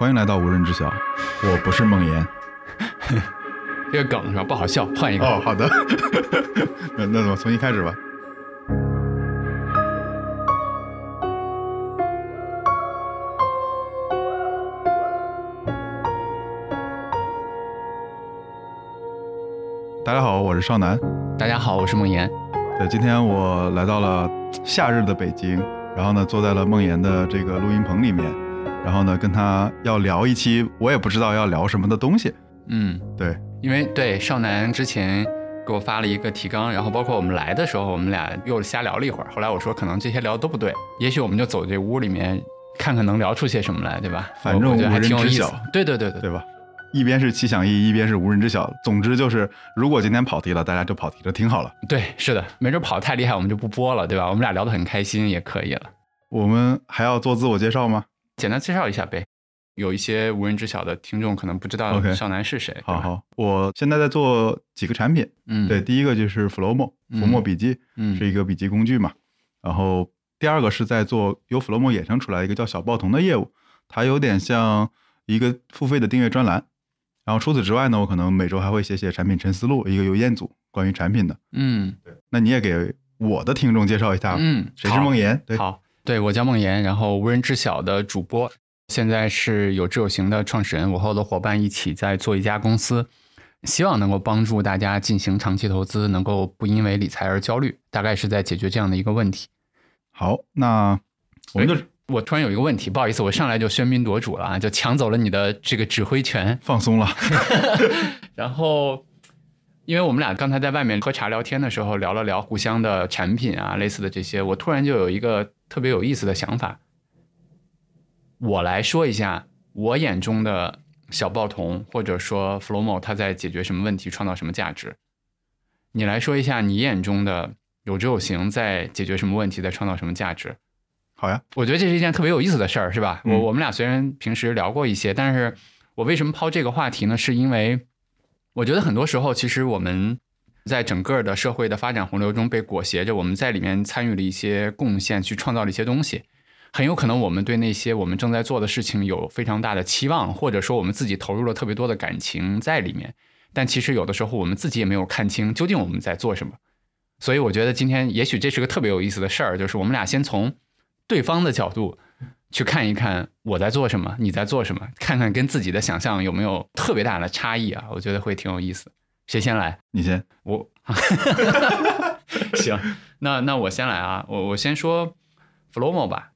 欢迎来到无人知晓，我不是梦妍。这个梗是吧？不好笑，换一个。哦，好的，那那我重新开始吧。大家好，我是少南。大家好，我是梦妍。对，今天我来到了夏日的北京，然后呢，坐在了梦妍的这个录音棚里面，然后呢，跟他要聊一期我也不知道要聊什么的东西。嗯，对，因为对少南之前给我发了一个提纲，然后包括我们来的时候，我们俩又瞎聊了一会儿。后来我说，可能这些聊的都不对，也许我们就走这屋里面看看能聊出些什么来，对吧？反正我觉得还挺有意思。对对对对，对吧？一边是七想一，一边是无人知晓。总之就是，如果今天跑题了，大家就跑题了，挺好了。对，是的，没准跑得太厉害，我们就不播了，对吧？我们俩聊得很开心，也可以了。我们还要做自我介绍吗？简单介绍一下呗。有一些无人知晓的听众可能不知道少南是谁。好好，我现在在做几个产品。嗯，对，，第一个就是 Flowmo，嗯浮墨笔记，嗯，是一个笔记工具嘛。然后第二个是在做由 Flowmo 衍生出来一个叫小报童的业务，它有点像一个付费的订阅专栏。然后除此之外呢，我可能每周还会写写产品沉思录，一个邮件组关于产品的。嗯对那你也给我的听众介绍一下，嗯，谁是好梦妍？对，好，对我叫梦岩，然后无人知晓的主播，现在是有志有行的创始人，我和我的伙伴一起在做一家公司，希望能够帮助大家进行长期投资，能够不因为理财而焦虑，大概是在解决这样的一个问题。好，那我们就我突然有一个问题，不好意思，我上来就喧宾夺主了啊，就抢走了你的这个指挥权。放松了。然后，因为我们俩刚才在外面喝茶聊天的时候，聊了聊互相的产品啊，类似的这些，我突然就有一个特别有意思的想法。我来说一下我眼中的小报童，或者说 Flowmo，它在解决什么问题，创造什么价值。你来说一下你眼中的有知有行在解决什么问题，在创造什么价值。好呀，我觉得这是一件特别有意思的事儿，是吧？嗯我我们俩虽然平时聊过一些，但是我为什么抛这个话题呢？是因为我觉得很多时候，其实我们在整个的社会的发展洪流中被裹挟着，我们在里面参与了一些贡献，去创造了一些东西。很有可能我们对那些我们正在做的事情有非常大的期望，或者说我们自己投入了特别多的感情在里面，但其实有的时候我们自己也没有看清究竟我们在做什么。所以我觉得今天也许这是个特别有意思的事儿，就是我们俩先从对方的角度去看一看我在做什么，你在做什么，看看跟自己的想象有没有特别大的差异啊？我觉得会挺有意思。谁先来？你先。我 行，那那我先来啊，我我先说 Flowmo 吧，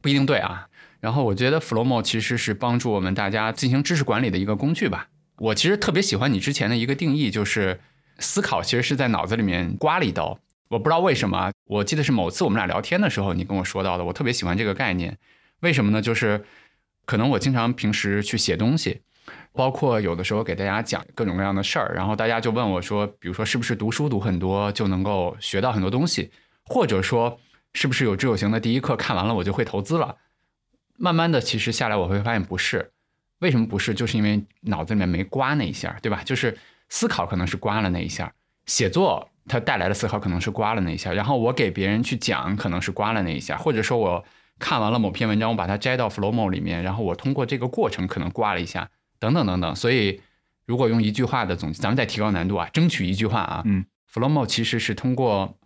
不一定对啊。然后我觉得 Flowmo 其实是帮助我们大家进行知识管理的一个工具吧。我其实特别喜欢你之前的一个定义，就是思考其实是在脑子里面刮了一刀。我不知道为什么啊，我记得是某次我们俩聊天的时候你跟我说到的，我特别喜欢这个概念。为什么呢？就是可能我经常平时去写东西，包括有的时候给大家讲各种各样的事儿，然后大家就问我说，比如说是不是读书读很多就能够学到很多东西，或者说是不是有知有行的第一课看完了我就会投资了？慢慢的，其实下来我会发现不是，为什么不是？就是因为脑子里面没刮那一下，对吧？就是思考可能是刮了那一下，写作它带来的思考可能是刮了那一下，然后我给别人去讲可能是刮了那一下，或者说我看完了某篇文章，我把它摘到 Flowmo 里面，然后我通过这个过程可能刮了一下，等等等等。所以如果用一句话的总结，咱们再提高难度啊，争取一句话啊，嗯，Flowmo 其实是通过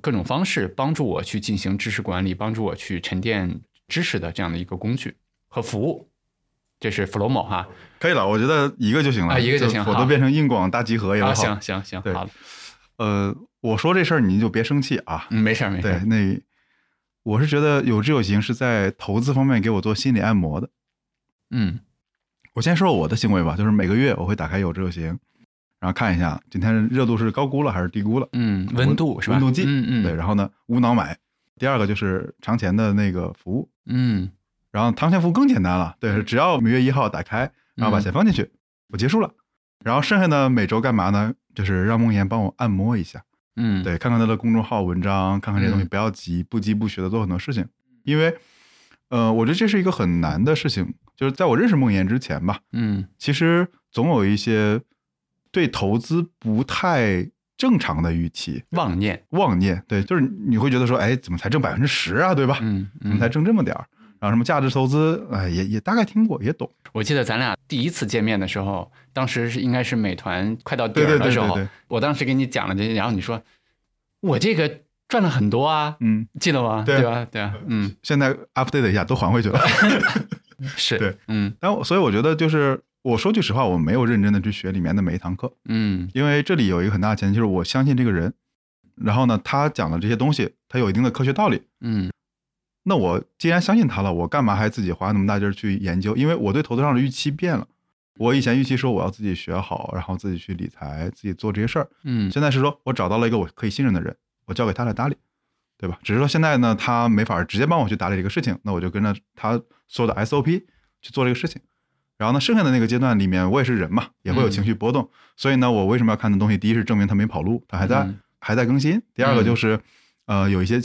各种方式帮助我去进行知识管理，帮助我去沉淀知识的这样的一个工具和服务。这是 Flowmo 哈可以了，我觉得一个就行了，啊一个就行好否则变成硬广大集合也不啊，好。行行行，对好的，呃，我说这事儿你就别生气啊。嗯，没事儿没事对，那我是觉得有志有行是在投资方面给我做心理按摩的。嗯我先说我的行为吧，就是每个月我会打开有志有行，然后看一下今天热度是高估了还是低估了，嗯，温度是吧？温度计嗯嗯，对，然后呢无脑买。第二个就是长钱的那个服务，嗯然后长钱服务更简单了，对，只要每月一号打开，然后把嗯钱放进去，我结束了。然后剩下的每周干嘛呢？就是让梦妍帮我按摩一下，嗯，对，看看他的公众号文章，看看这些东西，嗯不要急，不急不学的做很多事情，因为，呃，我觉得这是一个很难的事情。就是在我认识梦妍之前吧，嗯其实总有一些对投资不太正常的预期、妄念，妄念，对，就是你会觉得说，哎，怎么才挣百分之十啊，对吧？嗯嗯怎么才挣这么点儿？然然后什么价值投资，哎，也也大概听过，也懂。我记得咱俩第一次见面的时候，当时是应该是美团快到底对对对儿的时候，对对，我当时给你讲了这些，然后你说我这个赚了很多啊，嗯，记得吗？对吧？对啊，嗯，现在 update 一下，都还回去了。是，对，嗯但我所以我觉得就是我说句实话，我没有认真的去学里面的每一堂课，嗯因为这里有一个很大的前提，就是我相信这个人，然后呢，他讲的这些东西，他有一定的科学道理。嗯那我既然相信他了，我干嘛还自己花那么大劲儿去研究？因为我对投资上的预期变了。我以前预期说我要自己学好，然后自己去理财，自己做这些事儿。嗯现在是说我找到了一个我可以信任的人，我交给他来打理，对吧？只是说现在呢，他没法直接帮我去打理这个事情，那我就跟着他所有的 SOP 去做这个事情。然后呢，剩下的那个阶段里面，我也是人嘛，也会有情绪波动。所以呢，我为什么要看的东西？第一是证明他没跑路，他还在、嗯还在更新；第二个就是，呃，有一些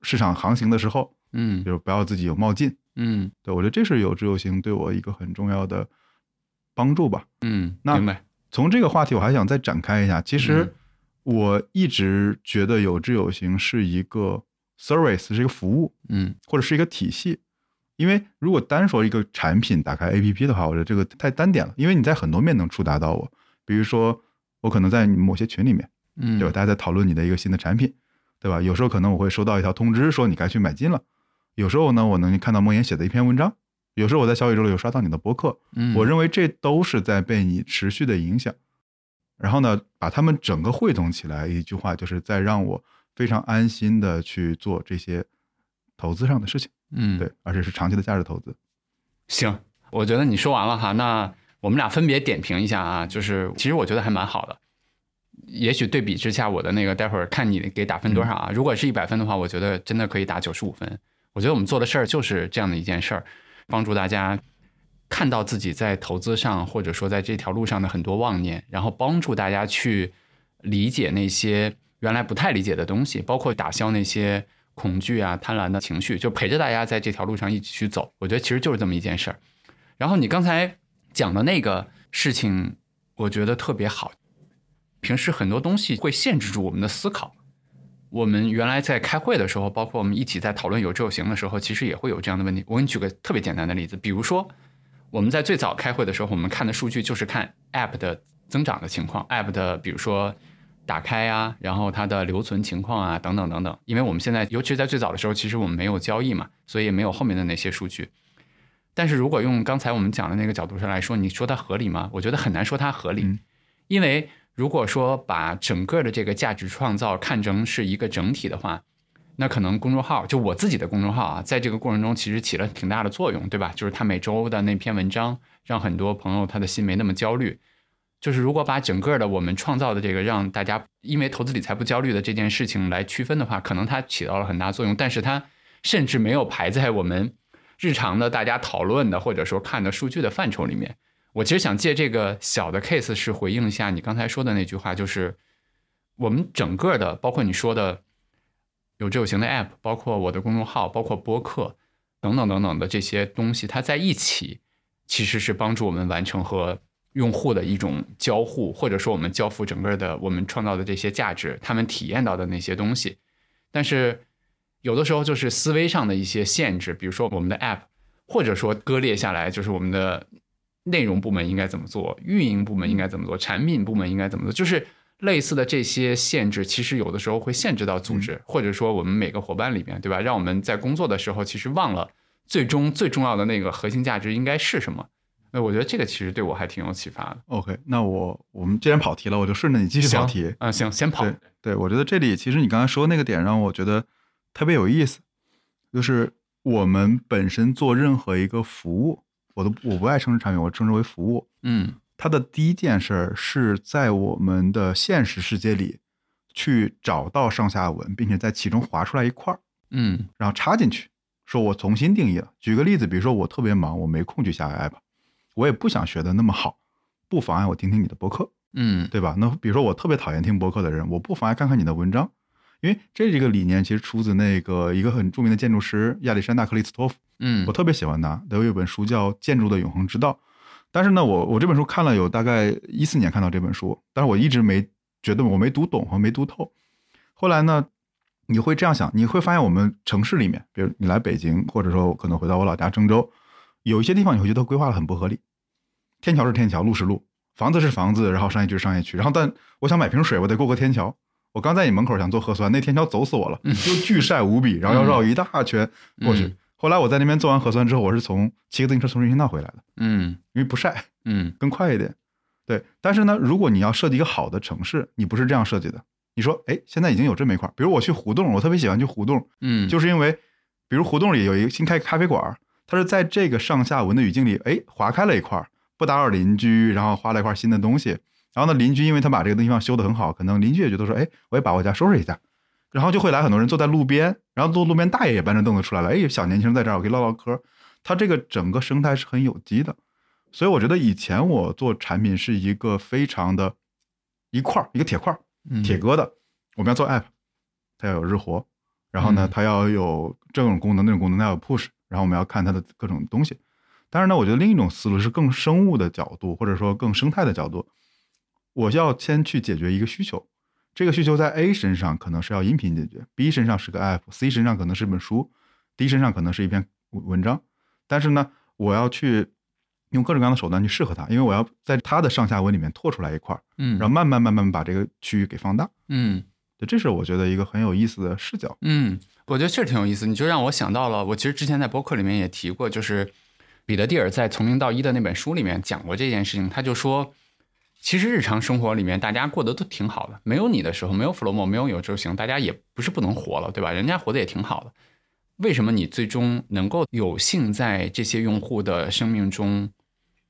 市场行情的时候，嗯就是不要自己有冒进。嗯对我觉得这是有志有行对我一个很重要的帮助吧。嗯，那明白，从这个话题，我还想再展开一下。其嗯实我一直觉得有志有行是一个 service，是一个服务，嗯或者是一个体系。因为如果单说一个产品打开 APP 的话，我觉得这个太单点了。因为你在很多面能触达到我，比如说我可能在某些群里面，嗯，对吧？大家在讨论你的一个新的产品，对吧？有时候可能我会收到一条通知说你该去买进了，有时候呢我能看到梦妍写的一篇文章，有时候我在小宇宙里有刷到你的博客，嗯，我认为这都是在被你持续的影响。然后呢，把他们整个汇总起来，一句话就是在让我非常安心的去做这些投资上的事情，嗯对，而且是长期的价值投资。行，我觉得你说完了哈，那我们俩分别点评一下啊，就是其实我觉得还蛮好的。也许对比之下，我的那个待会儿看你给打分多少啊。如果是一百分的话，我觉得真的可以打九十五分。我觉得我们做的事儿就是这样的一件事儿，帮助大家看到自己在投资上或者说在这条路上的很多妄念，然后帮助大家去理解那些原来不太理解的东西，包括打消那些恐惧啊、贪婪的情绪，就陪着大家在这条路上一起去走。我觉得其实就是这么一件事儿。然后你刚才讲的那个事情，我觉得特别好。平时很多东西会限制住我们的思考。我们原来在开会的时候，包括我们一起在讨论有志有行的时候，其实也会有这样的问题。我给你举个特别简单的例子，比如说我们在最早开会的时候，我们看的数据就是看 App 的增长的情况，App 的比如说打开啊，然后它的留存情况啊，等等等等。因为我们现在，尤其是在最早的时候，其实我们没有交易嘛，所以也没有后面的那些数据。但是如果用刚才我们讲的那个角度上来说，你说它合理吗？我觉得很难说它合理，嗯因为如果说把整个的这个价值创造看成是一个整体的话，那可能公众号就我自己的公众号啊，在这个过程中其实起了挺大的作用，对吧？就是他每周的那篇文章，让很多朋友他的心没那么焦虑。就是如果把整个的我们创造的这个让大家因为投资理财不焦虑的这件事情来区分的话，可能它起到了很大作用，但是它甚至没有排在我们日常的大家讨论的或者说看的数据的范畴里面。我其实想借这个小的 case 是回应一下你刚才说的那句话，就是我们整个的，包括你说的有志有行的 app，包括我的公众号，包括播客等等等等的这些东西，它在一起其实是帮助我们完成和用户的一种交互，或者说我们交付整个的我们创造的这些价值，他们体验到的那些东西。但是有的时候就是思维上的一些限制，比如说我们的 app，或者说割裂下来，就是我们的内容部门应该怎么做，运营部门应该怎么做，产品部门应该怎么做，就是类似的这些限制，其实有的时候会限制到组织，或者说我们每个伙伴里面，对吧？让我们在工作的时候，其实忘了最终最重要的那个核心价值应该是什么。那我觉得这个其实对我还挺有启发的。OK，那我我们既然跑题了，我就顺着你继续跑题。啊、行，先跑。对对，我觉得这里其实你刚才说那个点让我觉得特别有意思，就是我们本身做任何一个服务，我都我不爱称之产品，我称之为服务。嗯它的第一件事儿是在我们的现实世界里去找到上下文，并且在其中划出来一块儿，嗯然后插进去，说我重新定义了。举个例子，比如说我特别忙，我没空去下 app，我也不想学的那么好，不妨碍我听听你的播客。嗯对吧？那比如说我特别讨厌听博客的人，我不妨碍看看你的文章，因为这个理念其实出自那个一个很著名的建筑师亚历山大·克里斯托夫，嗯我特别喜欢他，他有一本书叫《建筑的永恒之道》。但是呢，我我这本书看了有大概一四年看到这本书，但是我一直没觉得我没读懂和没读透。后来呢，你会这样想，你会发现我们城市里面，比如你来北京，或者说可能回到我老家郑州，有一些地方你会觉得规划的很不合理。天桥是天桥，路是路，房子是房子，然后商业区是商业区，然后但我想买瓶水，我得过个天桥。我刚在你门口想做核酸，那天桥走死我了，就巨晒无比，然后要绕一大圈过去。后来我在那边做完核酸之后，我是从骑个自行车从人行道回来的，嗯因为不晒，嗯更快一点。对，但是呢，如果你要设计一个好的城市，你不是这样设计的。你说，哎，现在已经有这么一块，比如我去胡同，我特别喜欢去胡同，嗯，就是因为，比如胡同里有一个新开咖啡馆儿，它是在这个上下文的语境里，哎，划开了一块儿，不打扰邻居，然后画了一块新的东西。然后呢，邻居因为他把这个地方修得很好，可能邻居也觉得说，哎，我也把我家收拾一下，然后就会来很多人坐在路边，然后路路边大爷也搬着凳子出来了，哎，小年轻人在这儿，我可以唠唠嗑。它这个整个生态是很有机的，所以我觉得以前我做产品是一个非常的一块儿一个铁块铁疙瘩，我们要做 app，它要有日活，然后呢嗯，它要有这种功能那种功能，它要有 push，然后我们要看它的各种东西。但是呢，我觉得另一种思路是更生物的角度，或者说更生态的角度，我要先去解决一个需求。这个需求在 A 身上可能是要音频解决，B 身上是个 app，C 身上可能是一本书，D 身上可能是一篇文文章。但是呢，我要去用各种各样的手段去适合它，因为我要在它的上下文里面拓出来一块儿，嗯，然后慢慢慢慢把这个区域给放大。嗯对，这是我觉得一个很有意思的视角。嗯，我觉得确实挺有意思，你就让我想到了，我其实之前在博客里面也提过，就是彼得蒂尔在《从零到一》的那本书里面讲过这件事情，他就说。其实日常生活里面，大家过得都挺好的。没有你的时候，没有 Flomo，没有有周行，大家也不是不能活了，对吧？人家活得也挺好的。为什么你最终能够有幸在这些用户的生命中，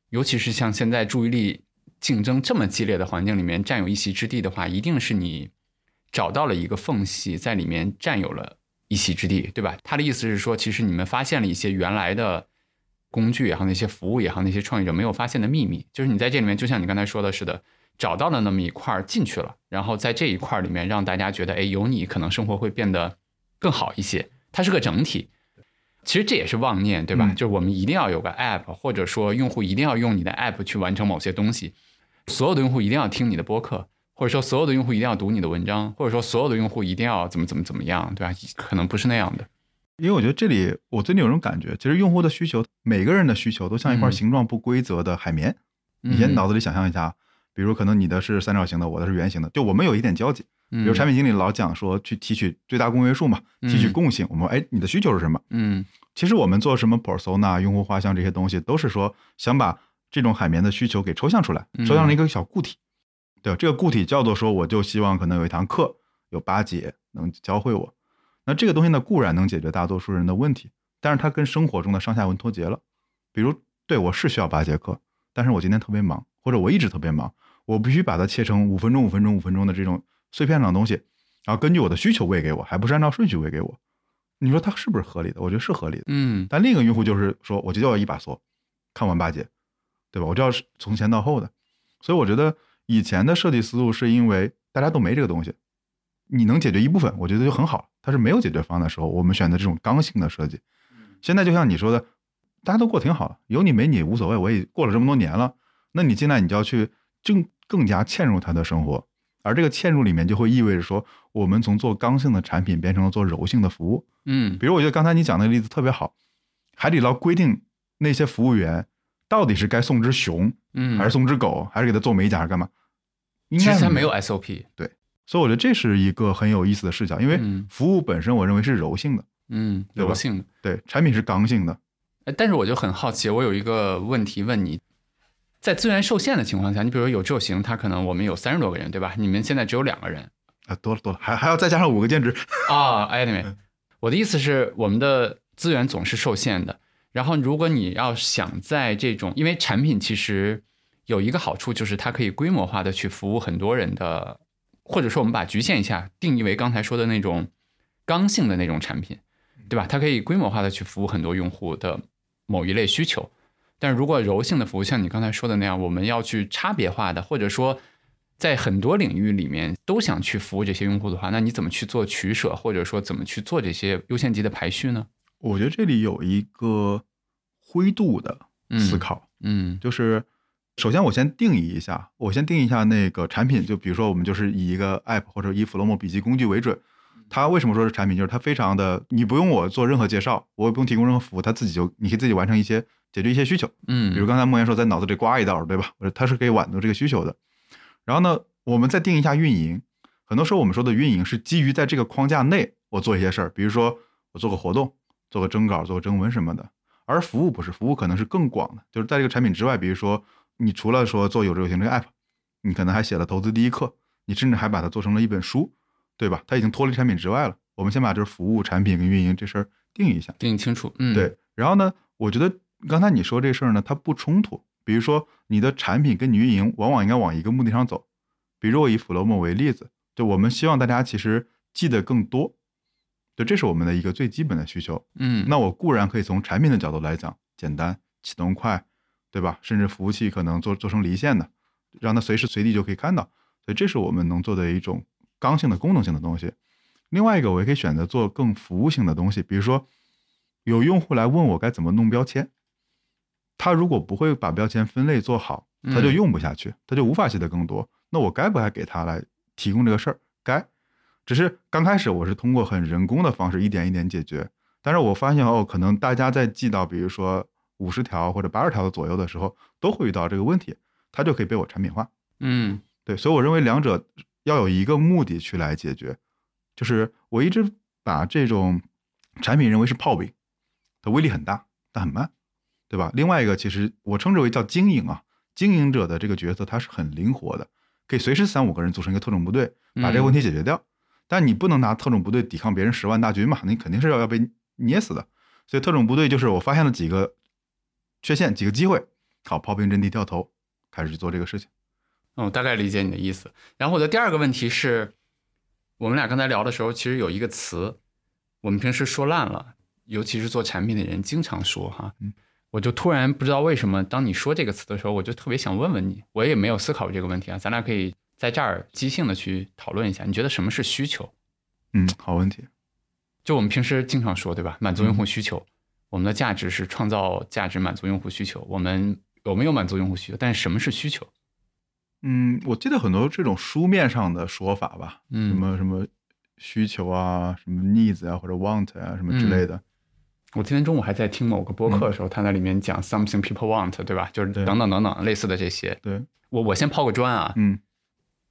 尤其是像现在注意力竞争这么激烈的环境里面占有一席之地的话，一定是你找到了一个缝隙，在里面占有了一席之地，对吧？他的意思是说，其实你们发现了一些原来的工具也好，那些服务也好，那些创业者没有发现的秘密，就是你在这里面，就像你刚才说的似的，找到了那么一块儿进去了，然后在这一块儿里面让大家觉得，哎，有你可能生活会变得更好一些。它是个整体，其实这也是妄念，对吧？嗯就是我们一定要有个 app，或者说用户一定要用你的 app 去完成某些东西，所有的用户一定要听你的播客，或者说所有的用户一定要读你的文章，或者说所有的用户一定要怎么怎么怎么样，对吧？可能不是那样的。因为我觉得这里我最近有种感觉，其实用户的需求，每个人的需求都像一块嗯形状不规则的海绵。你先脑子里想象一下，比如可能你的是三角形的，我的是圆形的，就我们有一点交集。比比如产品经理老讲说去提取最大公约数嘛，提取共性。我们说哎，你的需求是什么？嗯其实我们做什么 persona、用户画像这些东西，都是说想把这种海绵的需求给抽象出来，嗯抽象成一个小固体。对，这个固体叫做说，我就希望可能有一堂课，有八节能教会我。那这个东西呢，固然能解决大多数人的问题，但是它跟生活中的上下文脱节了。比如，对我是需要八节课，但是我今天特别忙，或者我一直特别忙，我必须把它切成五分钟、五分钟、五分钟的这种碎片上的东西，然后根据我的需求喂给我，还不是按照顺序喂给我。你说它是不是合理的？我觉得是合理的。嗯但另一个用户就是说，我就要一把梭，看完八节，对吧？我就要是从前到后的。所以我觉得以前的设计思路是因为大家都没这个东西，你能解决一部分，我觉得就很好。它是没有解决方案的时候，我们选择这种刚性的设计。现在就像你说的，大家都过挺好了，有你没你无所谓，我也过了这么多年了。那你进来，你就要去更更加嵌入他的生活，而这个嵌入里面就会意味着说，我们从做刚性的产品变成了做柔性的服务。嗯比如我觉得刚才你讲那个例子特别好，海底捞规定那些服务员到底是该送只熊，嗯，还是送只狗，还是给他做美甲，还是干嘛？应该其实他没有 SOP。所以我觉得这是一个很有意思的视角，因为嗯服务本身我认为是柔性的，嗯，柔性的。对，产品是刚性的。哎，但是我就很好奇，我有一个问题问你，在资源受限的情况下，你比如说有宙行，它可能我们有三十多个人，对吧？你们现在只有两个人啊，多了多了，还还要再加上五个兼职，啊。Anyway，我的意思是，我们的资源总是受限的。然后，如果你要想在这种，因为产品其实有一个好处，就是它可以规模化的去服务很多人的，或者说我们把局限一下，定义为刚才说的那种刚性的那种产品，对吧？它可以规模化的去服务很多用户的某一类需求。但是如果柔性的服务，像你刚才说的那样，我们要去差别化的，或者说在很多领域里面都想去服务这些用户的话，那你怎么去做取舍，或者说怎么去做这些优先级的排序呢？我觉得这里有一个灰度的思考，嗯就是首先我先定义一下，我先定义一下那个产品，就比如说我们就是以一个 app 或者以 Flomo 笔记工具为准，它为什么说是产品？就是它非常的，你不用我做任何介绍，我也不用提供任何服务，它自己就你可以自己完成一些解决一些需求。嗯，比如刚才莫言说在脑子里刮一道，对吧？它是可以满足这个需求的。然后呢，我们再定一下运营。很多时候我们说的运营是基于在这个框架内我做一些事儿，比如说我做个活动，做个征稿，做个征文什么的。而服务不是，服务可能是更广的，就是在这个产品之外，比如说你除了说做有志有行这个 app，你可能还写了投资第一课，你甚至还把它做成了一本书，对吧？它已经脱离产品之外了。我们先把这服务、产品跟运营这事儿定一下，定清楚。嗯，对。然后呢，我觉得刚才你说这事儿呢，它不冲突。比如说你的产品跟你运营往往应该往一个目的上走。比如我以 Flomo 为例子，就我们希望大家其实记得更多。就，这是我们的一个最基本的需求。嗯，那我固然可以从产品的角度来讲，简单、启动快，对吧？甚至服务器可能做做成离线的，让它随时随地就可以看到。所以这是我们能做的一种刚性的功能性的东西。另外一个，我也可以选择做更服务性的东西，比如说有用户来问我该怎么弄标签，他如果不会把标签分类做好，他就用不下去，他就无法写得更多。那我该不该给他来提供这个事儿？该。只是刚开始我是通过很人工的方式一点一点解决，但是我发现哦，可能大家在记到比如说五十条或者八十条的左右的时候，都会遇到这个问题，它就可以被我产品化。嗯，对，所以我认为两者要有一个目的去来解决，就是我一直把这种产品认为是炮兵，它威力很大，但很慢，对吧？另外一个其实我称之为叫经营啊，经营者的这个角色它是很灵活的，可以随时三五个人组成一个特种部队，把这个问题解决掉。但你不能拿特种部队抵抗别人十万大军嘛？你肯定是要要被捏死的。所以特种部队就是我发现了几个缺陷、几个机会，好，炮兵阵地掉头，开始去做这个事情。嗯，大概理解你的意思。然后我的第二个问题是，我们俩刚才聊的时候，其实有一个词，我们平时说烂了，尤其是做产品的人经常说哈。嗯。我就突然不知道为什么，当你说这个词的时候，我就特别想问问你，我也没有思考过这个问题啊，咱俩可以。在这儿即兴的去讨论一下，你觉得什么是需求？嗯，好问题。就我们平时经常说，对吧？满足用户需求，我们的价值是创造价值，满足用户需求。我们有没有满足用户需求？但是什么是需求？嗯，我记得很多这种书面上的说法吧，嗯，什么什么需求啊，什么 needs 啊，或者 want 啊，什么之类的。我今天中午还在听某个播客的时候，他在里面讲 something people want，对吧？就是等等等等类似的这些。对我，我先抛个砖啊，嗯。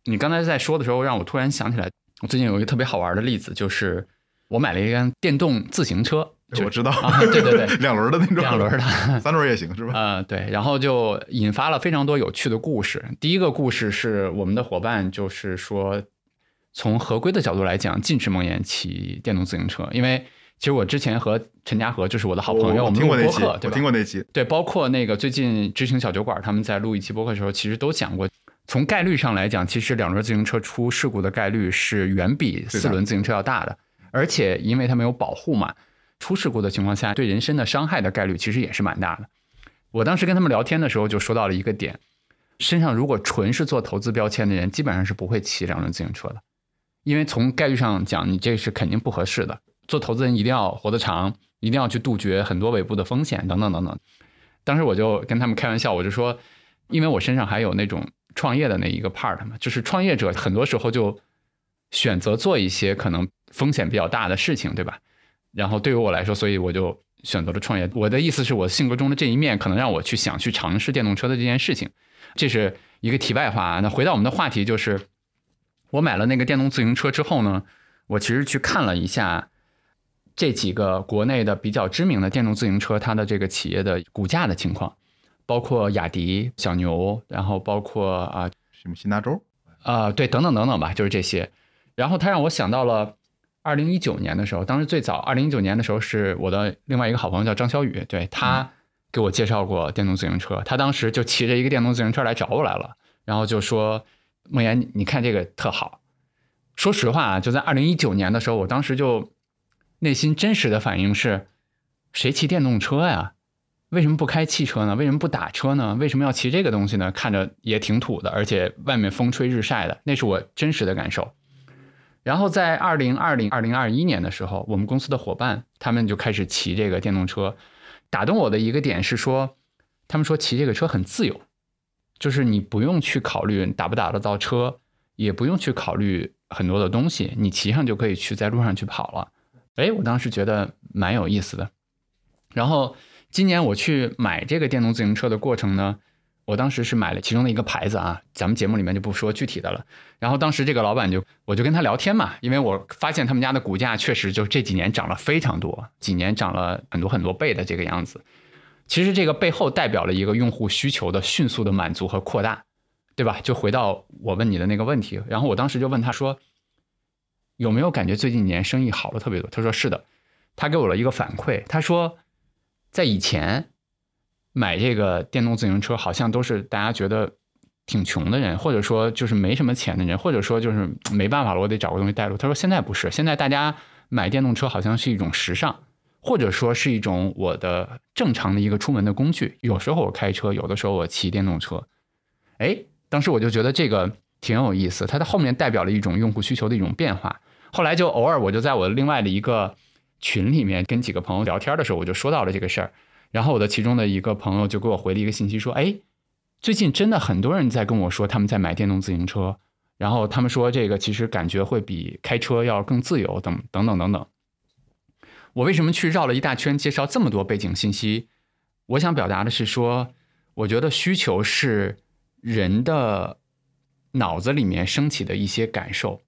你刚才在说的时候，让我突然想起来，我最近有一个特别好玩的例子，就是我买了一辆电动自行车。我知道，对对对，两轮的那种，两轮的，三轮也行是吧？呃，对，然后就引发了非常多有趣的故事。第一个故事是我们的伙伴，就是说，从合规的角度来讲，禁止梦魇骑电动自行车，因为其实我之前和陈家和就是我的好朋友，我们听过那期，我听过那期，对，包括那个最近知行小酒馆他们在录一期播客的时候，其实都讲过。从概率上来讲，其实两轮自行车出事故的概率是远比四轮自行车要大的，而且因为它没有保护嘛，出事故的情况下对人身的伤害的概率其实也是蛮大的。我当时跟他们聊天的时候就说到了一个点，身上如果纯是做投资标签的人，基本上是不会骑两轮自行车的，因为从概率上讲，你这是肯定不合适的。做投资人一定要活得长，一定要去杜绝很多尾部的风险等等等等。当时我就跟他们开玩笑，我就说，因为我身上还有那种。创业的那一个 part 嘛，就是创业者很多时候就选择做一些可能风险比较大的事情，对吧？然后对于我来说，所以我就选择了创业。我的意思是我性格中的这一面，可能让我去想去尝试电动车的这件事情。这是一个题外话。那回到我们的话题，就是我买了那个电动自行车之后呢，我其实去看了一下这几个国内的比较知名的电动自行车，它的这个企业的股价的情况。包括雅迪、小牛，然后包括啊什么新大洲啊，对，等等等等吧，就是这些。然后它让我想到了二零一九年的时候，当时最早二零一九年的时候是我的另外一个好朋友叫张小雨，对他给我介绍过电动自行车，他当时就骑着一个电动自行车来找我来了，然后就说：“梦岩，你看这个特好。”说实话啊，就在二零一九年的时候，我当时就内心真实的反应是：谁骑电动车呀？为什么不开汽车呢？为什么不打车呢？为什么要骑这个东西呢？看着也挺土的，而且外面风吹日晒的，那是我真实的感受。然后在二零二零、二零二一年的时候，我们公司的伙伴他们就开始骑这个电动车。打动我的一个点是说，他们说骑这个车很自由，就是你不用去考虑打不打得到车，也不用去考虑很多的东西，你骑上就可以去在路上去跑了。哎，我当时觉得蛮有意思的。然后今年我去买这个电动自行车的过程呢，我当时是买了其中的一个牌子啊，咱们节目里面就不说具体的了。然后当时这个老板就我就跟他聊天嘛，因为我发现他们家的股价确实就这几年涨了非常多，几年涨了很多很多倍的这个样子。其实这个背后代表了一个用户需求的迅速的满足和扩大，对吧？就回到我问你的那个问题，然后我当时就问他说，有没有感觉最近几年生意好了特别多？他说是的，他给我了一个反馈，他说在以前买这个电动自行车好像都是大家觉得挺穷的人，或者说就是没什么钱的人，或者说就是没办法了，我得找个东西带路。他说现在不是，现在大家买电动车好像是一种时尚。或者说是一种我的正常的一个出门的工具，有时候我开车，有的时候我骑电动车。哎，当时我就觉得这个挺有意思，它的后面代表了一种用户需求的一种变化。后来就偶尔我就在我另外的一个群里面跟几个朋友聊天的时候，我就说到了这个事儿。然后我的其中的一个朋友就给我回了一个信息说：“哎，最近真的很多人在跟我说他们在买电动自行车，然后他们说这个其实感觉会比开车要更自由，等等等等等。”我为什么去绕了一大圈介绍这么多背景信息？我想表达的是说，我觉得需求是人的脑子里面升起的一些感受，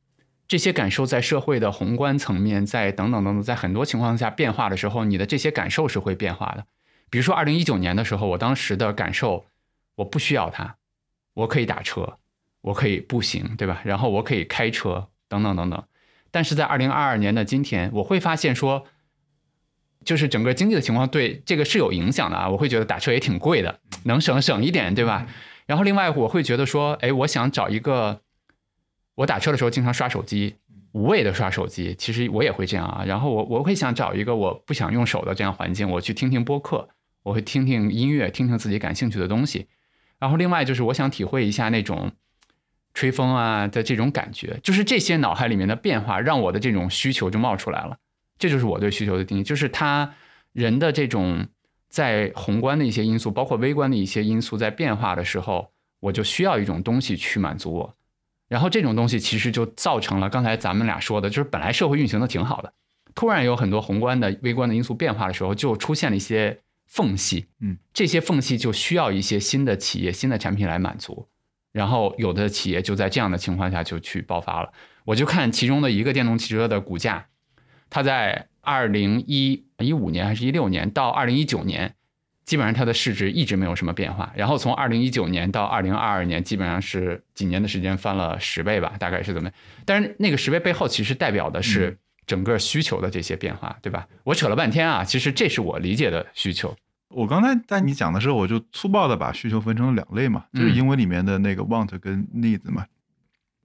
这些感受在社会的宏观层面，在等等等等，在很多情况下变化的时候，你的这些感受是会变化的。比如说，二零一九年的时候，我当时的感受，我不需要它，我可以打车，我可以步行，对吧？然后我可以开车，等等等等。但是在二零二二年的今天，我会发现说。就是整个经济的情况对这个是有影响的啊，我会觉得打车也挺贵的，能省省一点，对吧？然后另外我会觉得说，哎，我想找一个，我打车的时候经常刷手机，无谓的刷手机，其实我也会这样啊。然后我我会想找一个我不想用手的这样环境，我去听听播客，我会听听音乐，听听自己感兴趣的东西。然后另外就是我想体会一下那种吹风啊的这种感觉，就是这些脑海里面的变化，让我的这种需求就冒出来了。这就是我对需求的定义，就是他人的这种在宏观的一些因素，包括微观的一些因素在变化的时候，我就需要一种东西去满足我。然后这种东西其实就造成了刚才咱们俩说的，就是本来社会运行的挺好的，突然有很多宏观的、微观的因素变化的时候，就出现了一些缝隙。嗯，这些缝隙就需要一些新的企业、新的产品来满足。然后有的企业就在这样的情况下就去爆发了。我就看其中的一个电动汽车的股价。它在二零一一五年还是一六年到二零一九年，基本上它的市值一直没有什么变化。然后从二零一九年到二零二二年，基本上是几年的时间翻了十倍吧，大概是怎么？但是那个十倍背后其实代表的是整个需求的这些变化，对吧？我扯了半天啊，其实这是我理解的需求。我刚才在你讲的时候，我就粗暴的把需求分成了两类嘛，就是英文里面的那个 want 跟 need 嘛。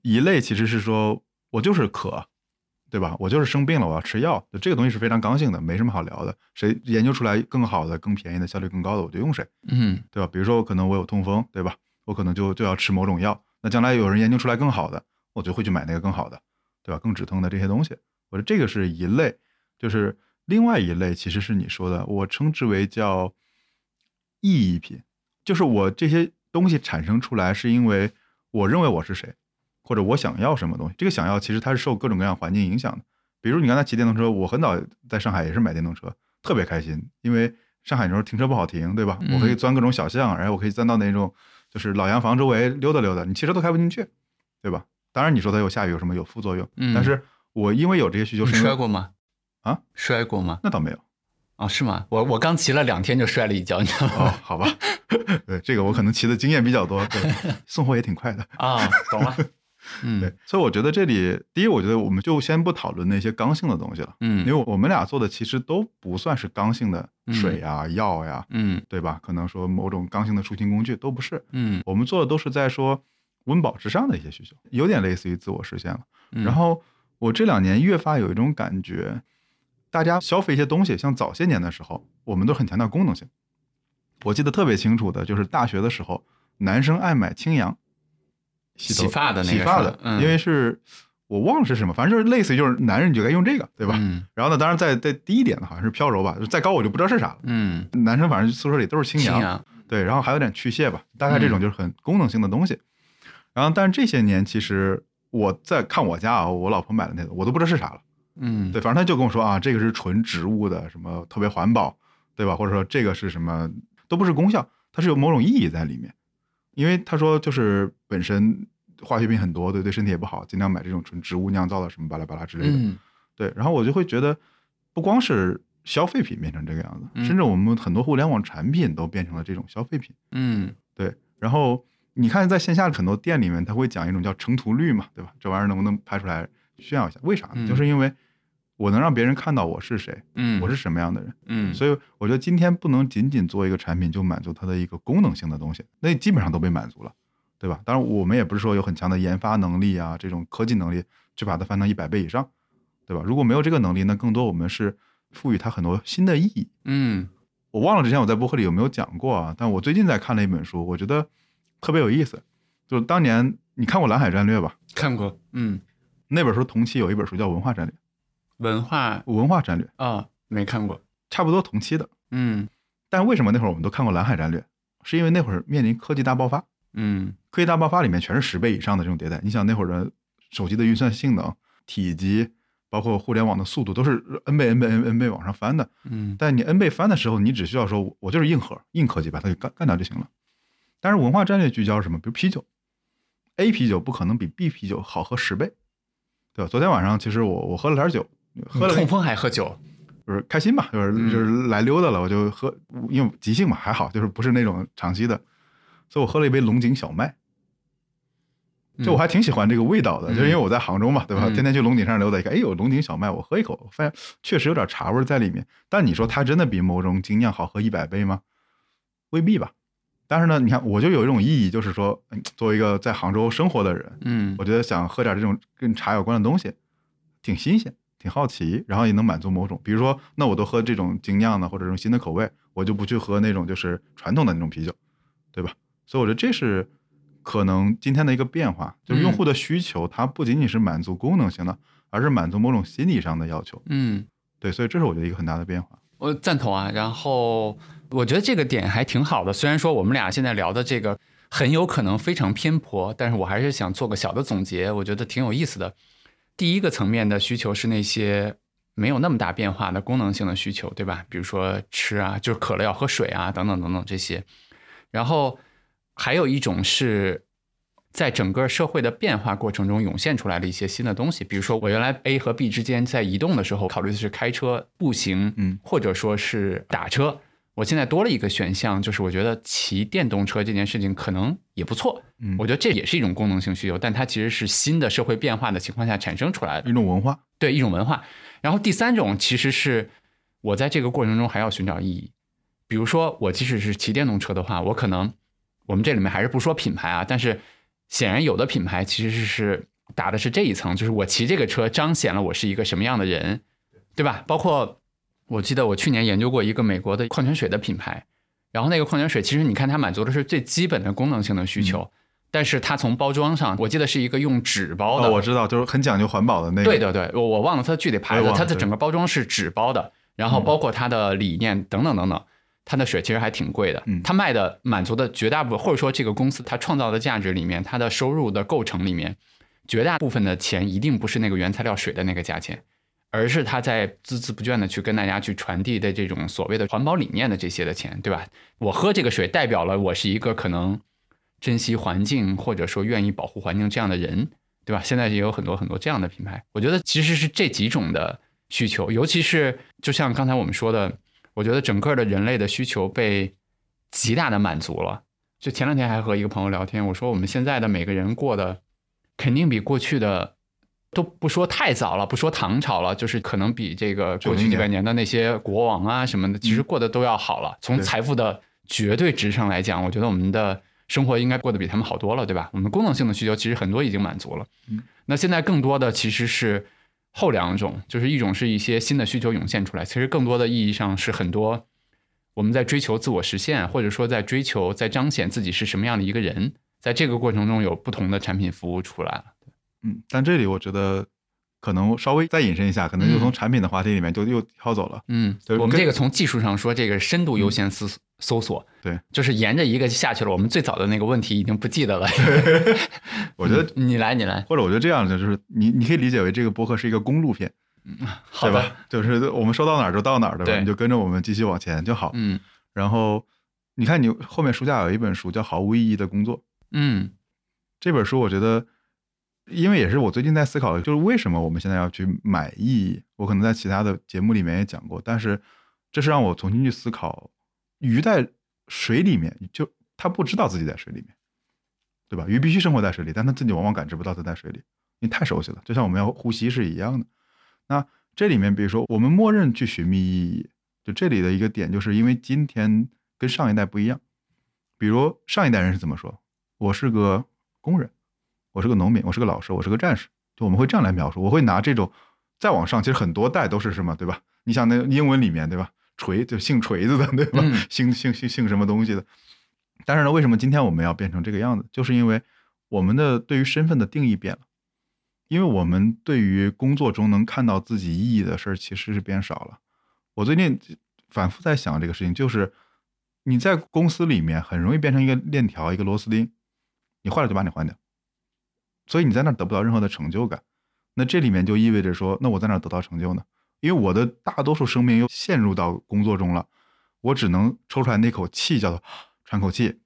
一类其实是说我就是渴。对吧？我就是生病了，我要吃药。就这个东西是非常刚性的，没什么好聊的。谁研究出来更好的、更便宜的、效率更高的，我就用谁。嗯，对吧？比如说，我可能我有痛风，对吧？我可能就就要吃某种药。那将来有人研究出来更好的，我就会去买那个更好的，对吧？更止痛的这些东西。我说这个是一类，就是另外一类，其实是你说的，我称之为叫意义品，就是我这些东西产生出来是因为我认为我是谁。或者我想要什么东西，这个想要其实它是受各种各样环境影响的。比如你刚才骑电动车，我很早在上海也是买电动车，特别开心，因为上海那时候停车不好停，对吧？我可以钻各种小巷，然后我可以钻到那种就是老洋房周围溜达溜达，你汽车都开不进去，对吧？当然你说它有下雨有什么有副作用，但是我因为有这些需求，摔过吗？啊，摔过吗？那倒没有。哦，是吗？我我刚骑了两天就摔了一跤，你知道吗？哦，好吧，对这个我可能骑的经验比较多，对，送货也挺快的啊，懂了。嗯，对，所以我觉得这里，第一，我觉得我们就先不讨论那些刚性的东西了，嗯，因为我们俩做的其实都不算是刚性的水呀、药呀，嗯，对吧？可能说某种刚性的出行工具都不是，嗯，我们做的都是在说温饱之上的一些需求，有点类似于自我实现了。然后我这两年越发有一种感觉，大家消费一些东西，像早些年的时候，我们都很强调功能性。我记得特别清楚的就是大学的时候，男生爱买清扬。洗发的那个洗发的，因为是我忘了是什么，反正就是类似于就是男人你就该用这个，对吧？然后呢，当然再再低一点的好像是飘柔吧，再高我就不知道是啥了。嗯，男生反正宿舍里都是清扬，对，然后还有点去屑吧，大概这种就是很功能性的东西。然后，但是这些年其实我在看我家啊，我老婆买的那个，我都不知道是啥了。嗯，对，反正他就跟我说啊，这个是纯植物的，什么特别环保，对吧？或者说这个是什么，都不是功效，它是有某种意义在里面。因为他说就是本身化学品很多，对对身体也不好，尽量买这种纯植物酿造的什么巴拉巴拉之类的。嗯对，然后我就会觉得，不光是消费品变成这个样子，嗯甚至我们很多互联网产品都变成了这种消费品。嗯对，然后你看在线下的很多店里面，他会讲一种叫成图率嘛，对吧？这玩意儿能不能拍出来炫耀一下？为啥呢？嗯就是因为我能让别人看到我是谁，嗯，我是什么样的人。嗯，所以我觉得今天不能仅仅做一个产品就满足它的一个功能性的东西，那基本上都被满足了，对吧？当然，我们也不是说有很强的研发能力啊，这种科技能力去把它翻成一百倍以上，对吧？如果没有这个能力，那更多我们是赋予它很多新的意义。嗯我忘了之前我在播客里有没有讲过啊？但我最近在看了一本书，我觉得特别有意思，就是当年你看过《蓝海战略》吧？看过，嗯，那本书同期有一本书叫《文化战略文化》，文化战略啊没看过，差不多同期的。嗯但为什么那会儿我们都看过《蓝海战略》？是因为那会儿面临科技大爆发，嗯科技大爆发里面全是十倍以上的这种迭代。你想那会儿的手机的运算性能、体积，包括互联网的速度，都是 n 倍、n 倍、n 倍 n 倍往上翻的。嗯但你 n 倍翻的时候，你只需要说我就是硬核、硬科技把它给干干掉就行了。但是文化战略聚焦是什么？比如啤酒，A 啤酒不可能比 B 啤酒好喝十倍，对吧？昨天晚上其实我我喝了点酒，喝了痛风还喝酒，就是开心吧，就是嗯就是来溜达了，我就喝，因为即兴嘛还好，就是不是那种长期的，所以我喝了一杯龙井小麦。就我还挺喜欢这个味道的，嗯就是因为我在杭州嘛，对吧？嗯天天去龙井上溜达，一看，哎，有龙井小麦，我喝一口，发现确实有点茶味在里面。但你说它真的比某种精酿好喝一百倍吗？未必吧。但是呢，你看，我就有一种意义，就是说，嗯作为一个在杭州生活的人，嗯我觉得想喝点这种跟茶有关的东西，挺新鲜，挺好奇，然后也能满足某种，比如说，那我都喝这种精酿的或者这种新的口味，我就不去喝那种就是传统的那种啤酒，对吧？所以我觉得这是可能今天的一个变化，就是用户的需求，它不仅仅是满足功能性的，而是满足某种心理上的要求。嗯。对，所以这是我觉得一个很大的变化。我赞同啊，然后我觉得这个点还挺好的。虽然说我们俩现在聊的这个很有可能非常偏颇，但是我还是想做个小的总结，我觉得挺有意思的。第一个层面的需求是那些没有那么大变化的功能性的需求，对吧？比如说吃啊，就是渴了要喝水啊，等等等等这些。然后还有一种是在整个社会的变化过程中涌现出来的一些新的东西，比如说我原来 A 和 B 之间在移动的时候考虑的是开车、步行，嗯，或者说是打车。我现在多了一个选项，就是我觉得骑电动车这件事情可能也不错。嗯我觉得这也是一种功能性需求，但它其实是新的社会变化的情况下产生出来的。一种文化。对一种文化。然后第三种其实是我在这个过程中还要寻找意义，比如说我即使是骑电动车的话，我可能我们这里面还是不说品牌啊，但是显然有的品牌其实是打的是这一层，就是我骑这个车彰显了我是一个什么样的人，对吧？包括我记得我去年研究过一个美国的矿泉水的品牌，然后那个矿泉水其实你看它满足的是最基本的功能性的需求。但是它从包装上，我记得是一个用纸包的，哦，我知道，就是很讲究环保的那个。对对对，我我忘了它的具体牌子，它的整个包装是纸包的，然后嗯包括它的理念等等等等，它的水其实还挺贵的。嗯它卖的满足的绝大部分，或者说这个公司它创造的价值里面，它的收入的构成里面，绝大部分的钱一定不是那个原材料水的那个价钱，而是他在孜孜不倦的去跟大家去传递的这种所谓的环保理念的这些的钱，对吧？我喝这个水代表了我是一个可能珍惜环境或者说愿意保护环境这样的人，对吧？现在也有很多很多这样的品牌，我觉得其实是这几种的需求，尤其是就像刚才我们说的，我觉得整个的人类的需求被极大的满足了。就前两天还和一个朋友聊天，我说我们现在的每个人过得肯定比过去的都不说太早了，不说唐朝了，就是可能比这个过去几百年的那些国王啊什么的，其实过得都要好了。从财富的绝对值上来讲，我觉得我们的生活应该过得比他们好多了，对吧？我们功能性的需求其实很多已经满足了。嗯，那现在更多的其实是后两种，就是一种是一些新的需求涌现出来，其实更多的意义上是很多我们在追求自我实现，或者说在追求在彰显自己是什么样的一个人，在这个过程中有不同的产品服务出来了。嗯，但这里我觉得可能稍微再引申一下，可能就从产品的话题里面就又跳走了。嗯，我们这个从技术上说，这个深度优先搜搜索，对，就是沿着一个下去了。我们最早的那个问题已经不记得了。我觉得，嗯你来，你来，或者我觉得这样的就是你你可以理解为这个博客是一个公路片，好的，对吧？就是我们说到哪儿就到哪儿，对吧？对你就跟着我们继续往前就好。嗯然后你看，你后面书架有一本书叫《毫无意义的工作》，嗯这本书我觉得，因为也是我最近在思考的，就是为什么我们现在要去买意义。我可能在其他的节目里面也讲过，但是这是让我重新去思考，鱼在水里面，就它不知道自己在水里面，对吧？鱼必须生活在水里，但它自己往往感知不到它在水里，因为太熟悉了，就像我们要呼吸是一样的。那这里面，比如说我们默认去寻觅意义，就这里的一个点，就是因为今天跟上一代不一样。比如上一代人是怎么说？我是个工人，我是个农民，我是个老师，我是个战士，就我们会这样来描述。我会拿这种再往上，其实很多代都是什么，对吧？你想那个英文里面，对吧？锤就姓锤子的，对吧？嗯 姓姓姓姓什么东西的？但是呢，为什么今天我们要变成这个样子？就是因为我们的对于身份的定义变了，因为我们对于工作中能看到自己意义的事儿其实是变少了。我最近反复在想这个事情，就是你在公司里面很容易变成一个链条、一个螺丝钉，你坏了就把你换掉，所以你在那儿得不到任何的成就感。那这里面就意味着说，那我在哪儿得到成就呢？因为我的大多数生命又陷入到工作中了，我只能抽出来那口气，叫做 喘口气，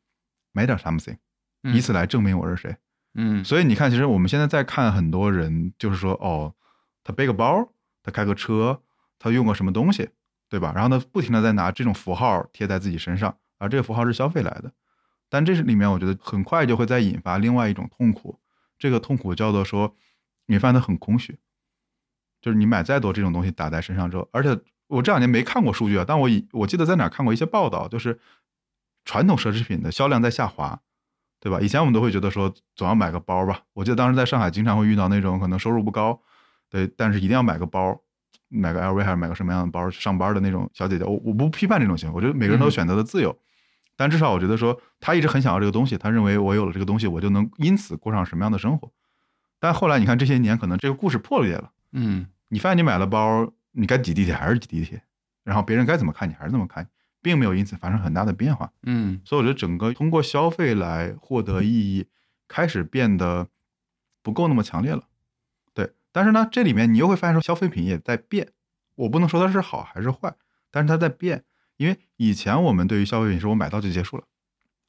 买点 something，嗯以此来证明我是谁。嗯所以你看，其实我们现在在看很多人，就是说，哦，他背个包，他开个车，他用个什么东西，对吧？然后呢，不停的在拿这种符号贴在自己身上，而这个符号是消费来的。但这是里面，我觉得很快就会再引发另外一种痛苦，这个痛苦叫做说，你发现它很空虚，就是你买再多这种东西打在身上之后，而且我这两年没看过数据啊，但我以我记得在哪看过一些报道，就是传统奢侈品的销量在下滑，对吧？以前我们都会觉得说总要买个包吧，我记得当时在上海经常会遇到那种可能收入不高，对，但是一定要买个包，买个 LV 还是买个什么样的包上班的那种小姐姐，我我不批判这种行为，我觉得每个人都有选择的自由，但至少我觉得说他一直很想要这个东西，他认为我有了这个东西，我就能因此过上什么样的生活。但后来你看这些年，可能这个故事破裂了，嗯你发现你买了包，你该挤地铁还是挤地铁，然后别人该怎么看你还是怎么看你，并没有因此发生很大的变化。嗯所以我觉得整个通过消费来获得意义，开始变得不够那么强烈了。对，但是呢，这里面你又会发现说消费品也在变，我不能说它是好还是坏，但是它在变。因为以前我们对于消费品是我买到就结束了，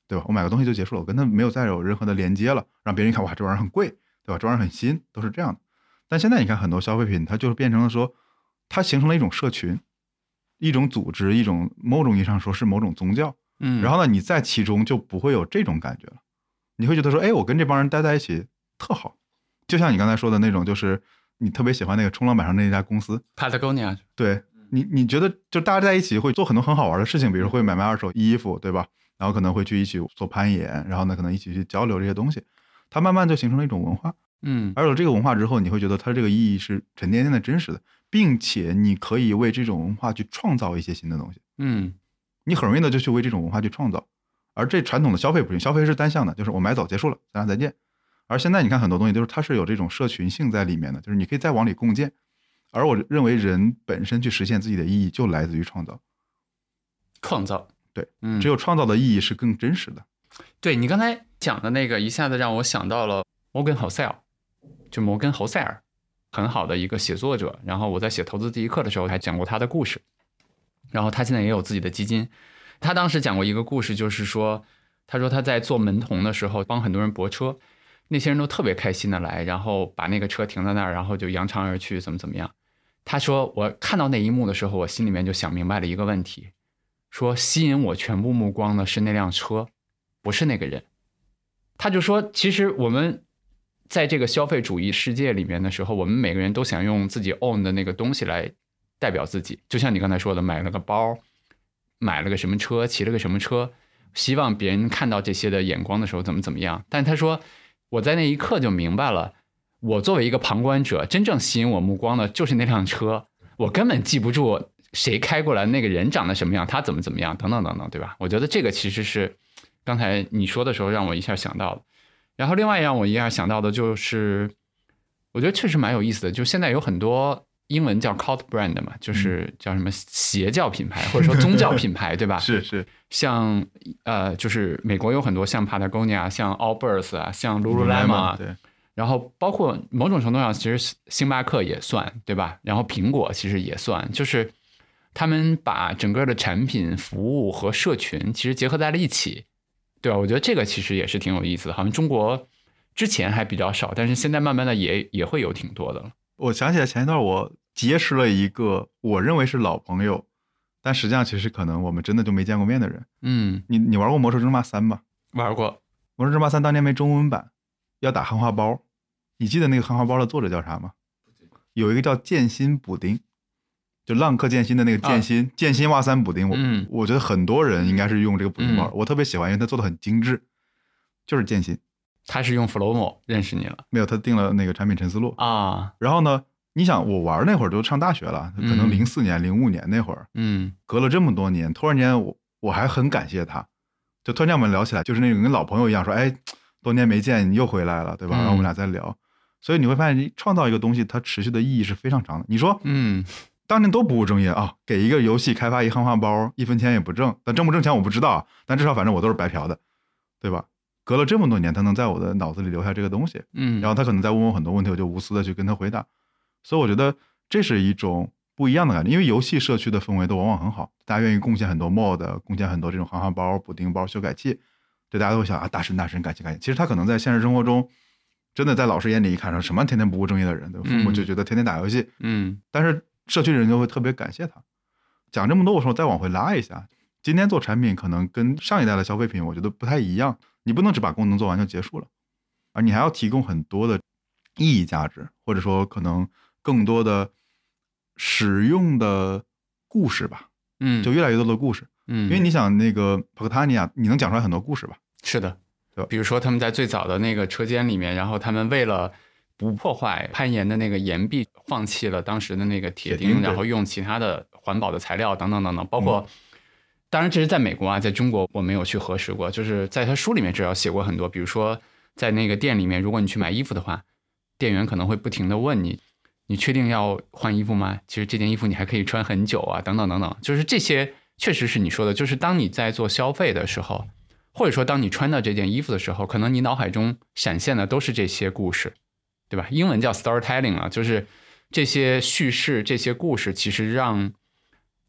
对吧？我买个东西就结束了，我跟它没有再有任何的连接了，让别人一看哇这玩意儿很贵，对吧？这玩意儿很新，都是这样的。但现在你看很多消费品，它就是变成了说，它形成了一种社群，一种组织，一种某种意义上说是某种宗教。嗯，然后呢，你在其中就不会有这种感觉了，你会觉得说，哎，我跟这帮人待在一起特好，就像你刚才说的那种，就是你特别喜欢那个冲浪板上那家公司，Patagonia，对你，你觉得就大家在一起会做很多很好玩的事情，比如会买卖二手衣服，对吧？然后可能会去一起做攀岩，然后呢，可能一起去交流这些东西，它慢慢就形成了一种文化。嗯而有了这个文化之后，你会觉得它这个意义是沉甸甸的、真实的，并且你可以为这种文化去创造一些新的东西。嗯你很容易的就去为这种文化去创造。而这传统的消费不行，消费是单向的，就是我买走结束了，咱俩再见。而现在你看很多东西就是它是有这种社群性在里面的，就是你可以再往里共建。而我认为人本身去实现自己的意义，就来自于创造。创造，对，嗯，只有创造的意义是更真实的。对你刚才讲的那个，一下子让我想到了摩根·侯塞尔，就摩根·侯塞尔，很好的一个写作者。然后我在写《投资第一课》的时候还讲过他的故事。然后他现在也有自己的基金。他当时讲过一个故事，就是说，他说他在做门童的时候帮很多人泊车，那些人都特别开心的来，然后把那个车停在那儿，然后就扬长而去，怎么怎么样。他说我看到那一幕的时候，我心里面就想明白了一个问题，说吸引我全部目光的是那辆车。不是那个人。他就说，其实我们在这个消费主义世界里面的时候，我们每个人都想用自己 own 的那个东西来代表自己。就像你刚才说的，买了个包，买了个什么车，骑了个什么车，希望别人看到这些的眼光的时候怎么怎么样。但他说，我在那一刻就明白了，我作为一个旁观者，真正吸引我目光的就是那辆车，我根本记不住谁开过来，那个人长得什么样，他怎么怎么样，等等等等，对吧？我觉得这个其实是。刚才你说的时候，让我一下想到了。然后另外让我一下想到的就是，我觉得确实蛮有意思的。就现在有很多英文叫 cult brand 嘛，就是叫什么邪教品牌或者说 宗教品牌，对吧？是是，像呃，就是美国有很多像 Patagonia、像 Allbirds 啊、像 Lululemon 啊，对，然后包括某种程度上，其实星巴克也算，对吧？然后苹果其实也算，就是他们把整个的产品、服务和社群其实结合在了一起，对吧？我觉得这个其实也是挺有意思的，好像中国之前还比较少，但是现在慢慢的也也会有挺多的了。我想起来前一段我结识了一个我认为是老朋友，但实际上其实可能我们真的就没见过面的人。嗯，你你玩过《魔兽争霸三》吗？玩过，《魔兽争霸三》当年没中文版，要打汉化包。你记得那个汉化包的作者叫啥吗？有一个叫剑心补丁，就浪客剑心的那个剑心，剑心哇三补丁。我、嗯我觉得很多人应该是用这个补丁包，嗯我特别喜欢，因为它做的很精致，就是剑心。他是用 Flomo 认识你了没有，他定了那个产品陈思路。啊，然后呢，你想我玩那会儿都上大学了，可能嗯零四年、零五年那会儿，嗯隔了这么多年，突然间我我还很感谢他，就突然间我们聊起来，就是那种跟老朋友一样，说，哎，多年没见，你又回来了，对吧？嗯然后我们俩在聊，所以你会发现，创造一个东西，它持续的意义是非常长的。你说，嗯当年都不务正业啊，给一个游戏开发一汉化包，一分钱也不挣，但挣不挣钱我不知道啊，但至少反正我都是白嫖的，对吧？隔了这么多年，他能在我的脑子里留下这个东西，嗯，然后他可能在问我很多问题，我就无私的去跟他回答。所以我觉得这是一种不一样的感觉，因为游戏社区的氛围都往往很好，大家愿意贡献很多 mod，贡献很多这种行行包、补丁包、修改器，对大家都会想啊，大神大神，感谢感谢。其实他可能在现实生活中，真的在老师眼里一看，说什么天天不务正业的人，对吧？父母就觉得天天打游戏，嗯但是社区人就会特别感谢他。讲这么多，我说再往回拉一下，今天做产品可能跟上一代的消费品，我觉得不太一样。你不能只把功能做完就结束了，而你还要提供很多的意义价值，或者说可能更多的使用的故事吧，嗯，就越来越多的故事。嗯，因为你想那个 p a k t a n i a 你能讲出来很多故事吧？是的，对吧比如说他们在最早的那个车间里面，然后他们为了不破坏攀岩的那个岩壁，放弃了当时的那个铁钉，铁钉然后用其他的环保的材料等等等等，包括。当然，这是在美国啊，在中国我没有去核实过。就是在他书里面至少写过很多，比如说在那个店里面，如果你去买衣服的话，店员可能会不停的问你：“你确定要换衣服吗？其实这件衣服你还可以穿很久啊，等等等等。”就是这些确实是你说的，就是当你在做消费的时候，或者说当你穿到这件衣服的时候，可能你脑海中闪现的都是这些故事，对吧？英文叫 storytelling 啊，就是这些叙事、这些故事，其实让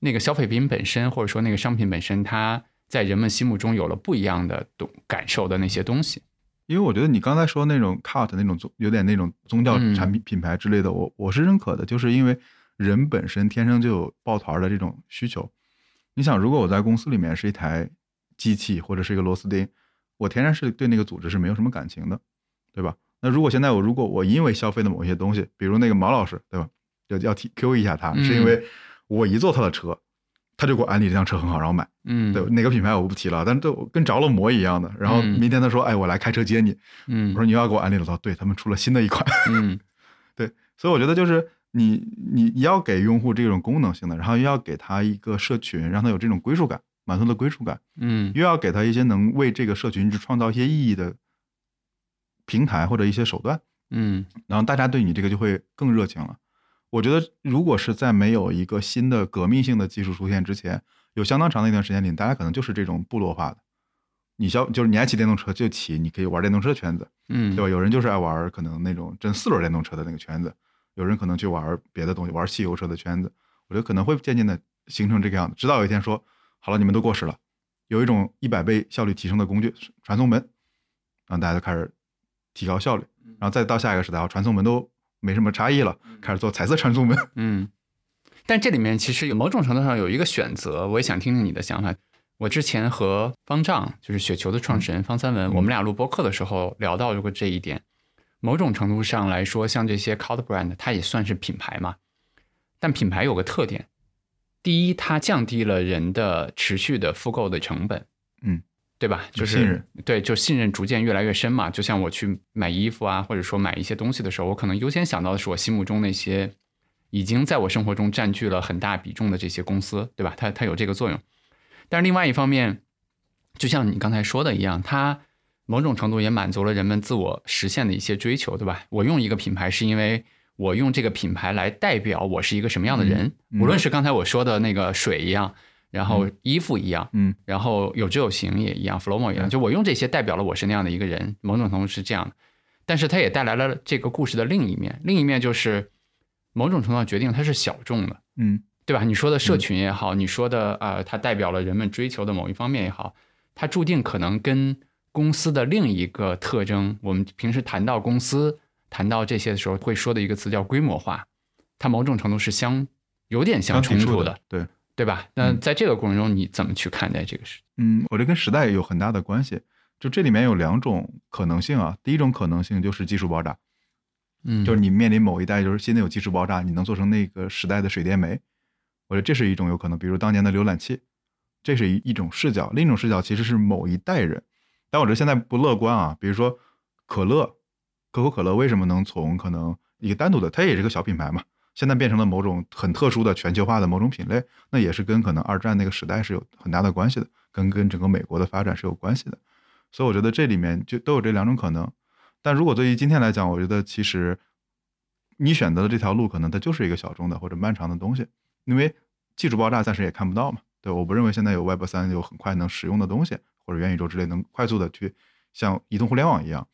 那个消费品本身，或者说那个商品本身，它在人们心目中有了不一样的懂感受的那些东西。因为我觉得你刚才说那种 cut 那种宗有点那种宗教嗯产品品牌之类的，我我是认可的，就是因为人本身天生就有抱团的这种需求。你想，如果我在公司里面是一台机器或者是一个螺丝钉，我天然是对那个组织是没有什么感情的，对吧？那如果现在我如果我因为消费的某一些东西，比如那个毛老师，对吧？要要提 Q 一下他，是因为我一坐他的车，他就给我安利这辆车很好，然后买。嗯，对，哪个品牌我不提了，但是都跟着了魔一样的。然后嗯明天他说：“哎，我来开车接你。”嗯我说：“你又要给我安利了。”他说：“对他们出了新的一款。嗯” 对所以我觉得就是你你你要给用户这种功能性的，然后又要给他一个社群，让他有这种归属感，满足的归属感，嗯又要给他一些能为这个社群去创造一些意义的平台或者一些手段，嗯然后大家对你这个就会更热情了。我觉得，如果是在没有一个新的革命性的技术出现之前，有相当长的一段时间里，大家可能就是这种部落化的。你消就是你爱骑电动车就骑，你可以玩电动车的圈子，嗯，对吧？有人就是爱玩可能那种真四轮电动车的那个圈子，有人可能去玩别的东西，玩汽油车的圈子。我觉得可能会渐渐的形成这个样子，直到有一天说好了，你们都过时了，有一种一百倍效率提升的工具传送门，然后大家就开始提高效率，然后再到下一个时代，传送门都没什么差异了，开始做彩色传送门。嗯，但这里面其实有某种程度上有一个选择，我也想听听你的想法。我之前和方丈，就是雪球的创始人方三文，嗯我们俩录播课的时候聊到过这一点。某种程度上来说，像这些 cult brand，它也算是品牌嘛。但品牌有个特点，第一，它降低了人的持续的复购的成本，嗯，对吧？就是，对，就信任逐渐越来越深嘛。就像我去买衣服啊，或者说买一些东西的时候，我可能优先想到的是我心目中那些已经在我生活中占据了很大比重的这些公司，对吧？它它有这个作用。但是另外一方面，就像你刚才说的一样，它某种程度也满足了人们自我实现的一些追求，对吧？我用一个品牌是因为我用这个品牌来代表我是一个什么样的人，无论是刚才我说的那个水一样，然后衣服一样，嗯。然后有质有形也一样，Flomo 一样，就我用这些代表了我是那样的一个人，某种程度是这样的。但是它也带来了这个故事的另一面，另一面就是某种程度上决定它是小众的，嗯。对吧？你说的社群也好，你说的呃，它代表了人们追求的某一方面也好，它注定可能跟公司的另一个特征，我们平时谈到公司、谈到这些的时候会说的一个词叫规模化，它某种程度是相有点相冲突的，，对，对吧？那在这个过程中，你怎么去看待这个事？嗯，我这跟时代有很大的关系。就这里面有两种可能性啊，第一种可能性就是技术爆炸，嗯就是你面临某一代就是现在有技术爆炸，你能做成那个时代的水电煤，我觉得这是一种有可能。比如当年的浏览器，这是一一种视角，另一种视角其实是某一代人。但我觉得现在不乐观啊，比如说可乐，可口可乐为什么能从可能一个单独的，它也是个小品牌嘛，现在变成了某种很特殊的全球化的某种品类，那也是跟可能二战那个时代是有很大的关系的，跟跟整个美国的发展是有关系的。所以我觉得这里面就都有这两种可能。但如果对于今天来讲，我觉得其实你选择的这条路，可能它就是一个小众的或者漫长的东西，因为技术爆炸暂时也看不到嘛。对，我不认为现在有 Web 三有很快能使用的东西，或者元宇宙之类能快速的去像移动互联网一样。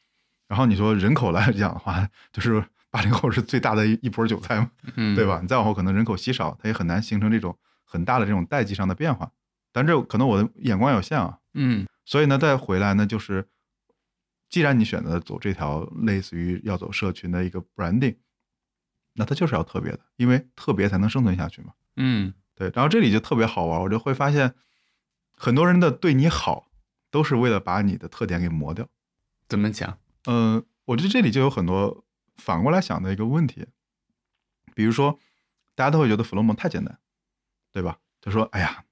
然后你说人口来讲的话，就是八零后是最大的一一波韭菜嘛，嗯，对吧？你再往后可能人口稀少，它也很难形成这种很大的这种代际上的变化。但这可能我的眼光有限啊，嗯所以呢，再回来呢，就是既然你选择走这条类似于要走社群的一个 branding，那它就是要特别的，因为特别才能生存下去嘛。嗯对，然后这里就特别好玩，我就会发现很多人的对你好，都是为了把你的特点给磨掉。怎么讲？呃，我觉得这里就有很多反过来想的一个问题，比如说大家都会觉得 Flomo 太简单，对吧？就说哎呀，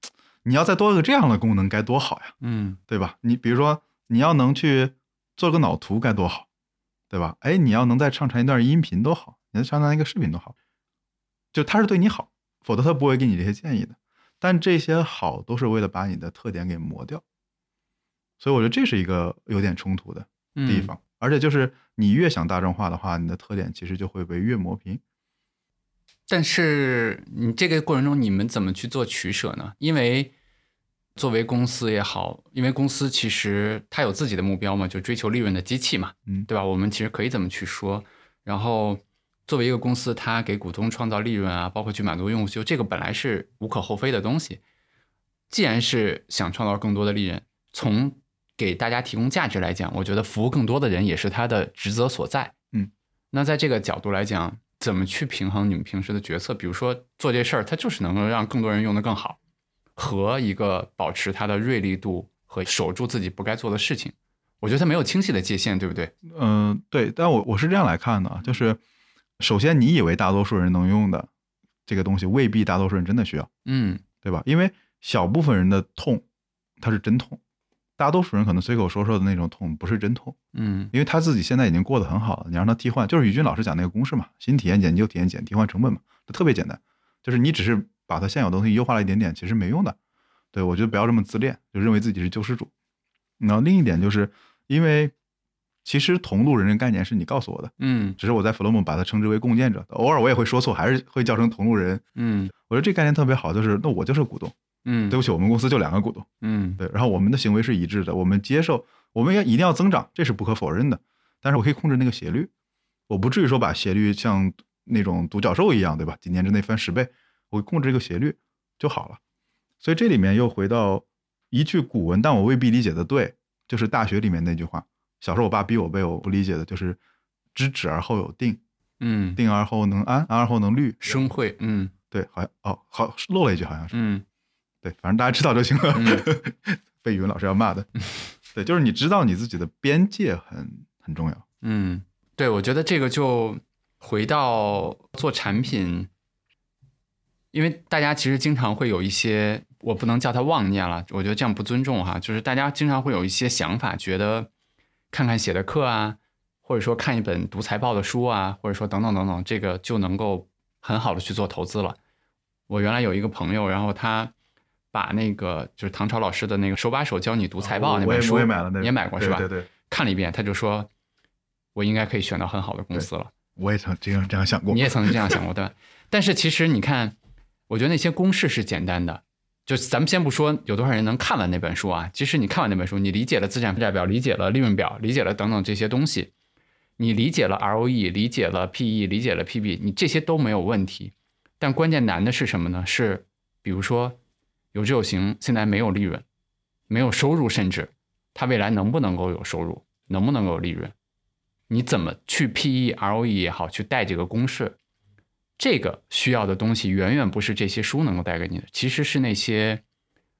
你要再多个这样的功能该多好呀。嗯对吧？你比如说，你要能去做个脑图该多好，对吧？哎，你要能再上传一段音频多好，你再上传一个视频多好，就他是对你好，否则他不会给你这些建议的。但这些好都是为了把你的特点给磨掉，所以我觉得这是一个有点冲突的嗯地方。而且就是你越想大众化的话，你的特点其实就会被越磨平。但是你这个过程中，你们怎么去做取舍呢？因为作为公司也好，因为公司其实它有自己的目标嘛，就追求利润的机器嘛，嗯对吧？我们其实可以这么去说。然后作为一个公司，它给股东创造利润啊，包括去满足用户需求，这个本来是无可厚非的东西。既然是想创造更多的利润，从给大家提供价值来讲，我觉得服务更多的人也是他的职责所在。嗯，那在这个角度来讲，怎么去平衡你们平时的决策？比如说做这事儿，它就是能够让更多人用得更好，和一个保持它的锐利度和守住自己不该做的事情。我觉得它没有清晰的界限，对不对？嗯、对，但我我是这样来看的啊，就是首先你以为大多数人能用的这个东西，未必大多数人真的需要。嗯对吧？因为小部分人的痛，它是真痛，大多数人可能随口说说的那种痛不是真痛，嗯因为他自己现在已经过得很好了。你让他替换，就是宇军老师讲那个公式嘛，新体验减旧体验减，替换成本嘛，这特别简单，就是你只是把他现有的东西优化了一点点，其实没用的。对我觉得不要这么自恋，就认为自己是救世主。然后另一点就是因为其实同路人这个概念是你告诉我的，嗯只是我在 Flomo 把它称之为共建者，偶尔我也会说错，还是会叫成同路人。嗯我觉得这概念特别好，就是那我就是股东。嗯，对不起，我们公司就两个股东，嗯对，然后我们的行为是一致的，我们接受，我们要一定要增长，这是不可否认的。但是我可以控制那个斜率，我不至于说把斜率像那种独角兽一样，对吧？几年之内翻十倍，我会控制这个斜率就好了。所以这里面又回到一句古文，但我未必理解的对，就是大学里面那句话。小时候我爸逼我背，我不理解的就是“知止而后有定，嗯，定而后能安，安而后能虑”。生会，嗯对，好像哦，好漏了一句，好像是。嗯对，反正大家知道就行了。嗯 被语文老师要骂的。对，就是你知道你自己的边界很很重要。嗯，对，我觉得这个就回到做产品，因为大家其实经常会有一些，我不能叫它妄念了，我觉得这样不尊重哈。就是大家经常会有一些想法，觉得看看写的课啊，或者说看一本读财报的书啊，或者说等等等等，这个就能够很好的去做投资了。我原来有一个朋友，然后他把那个就是唐朝老师的那个手把手教你读财报那本书，我也买了那个，你也买过是吧？对对对，看了一遍，他就说，我应该可以选到很好的公司了。我也曾这样这样想过，你也曾经这样想过对吧？但是其实你看，我觉得那些公式是简单的。就咱们先不说有多少人能看完那本书啊，即使你看完那本书，你理解了资产负债表，理解了利润表，理解了等等这些东西，你理解了 ROE，理解了 PE，理解了 PB，你这些都没有问题。但关键难的是什么呢？是比如说有志有行现在没有利润，没有收入，甚至它未来能不能够有收入，能不能够有利润？你怎么去 PE、ROE 也好，去带这个公式？这个需要的东西远远不是这些书能够带给你的，其实是那些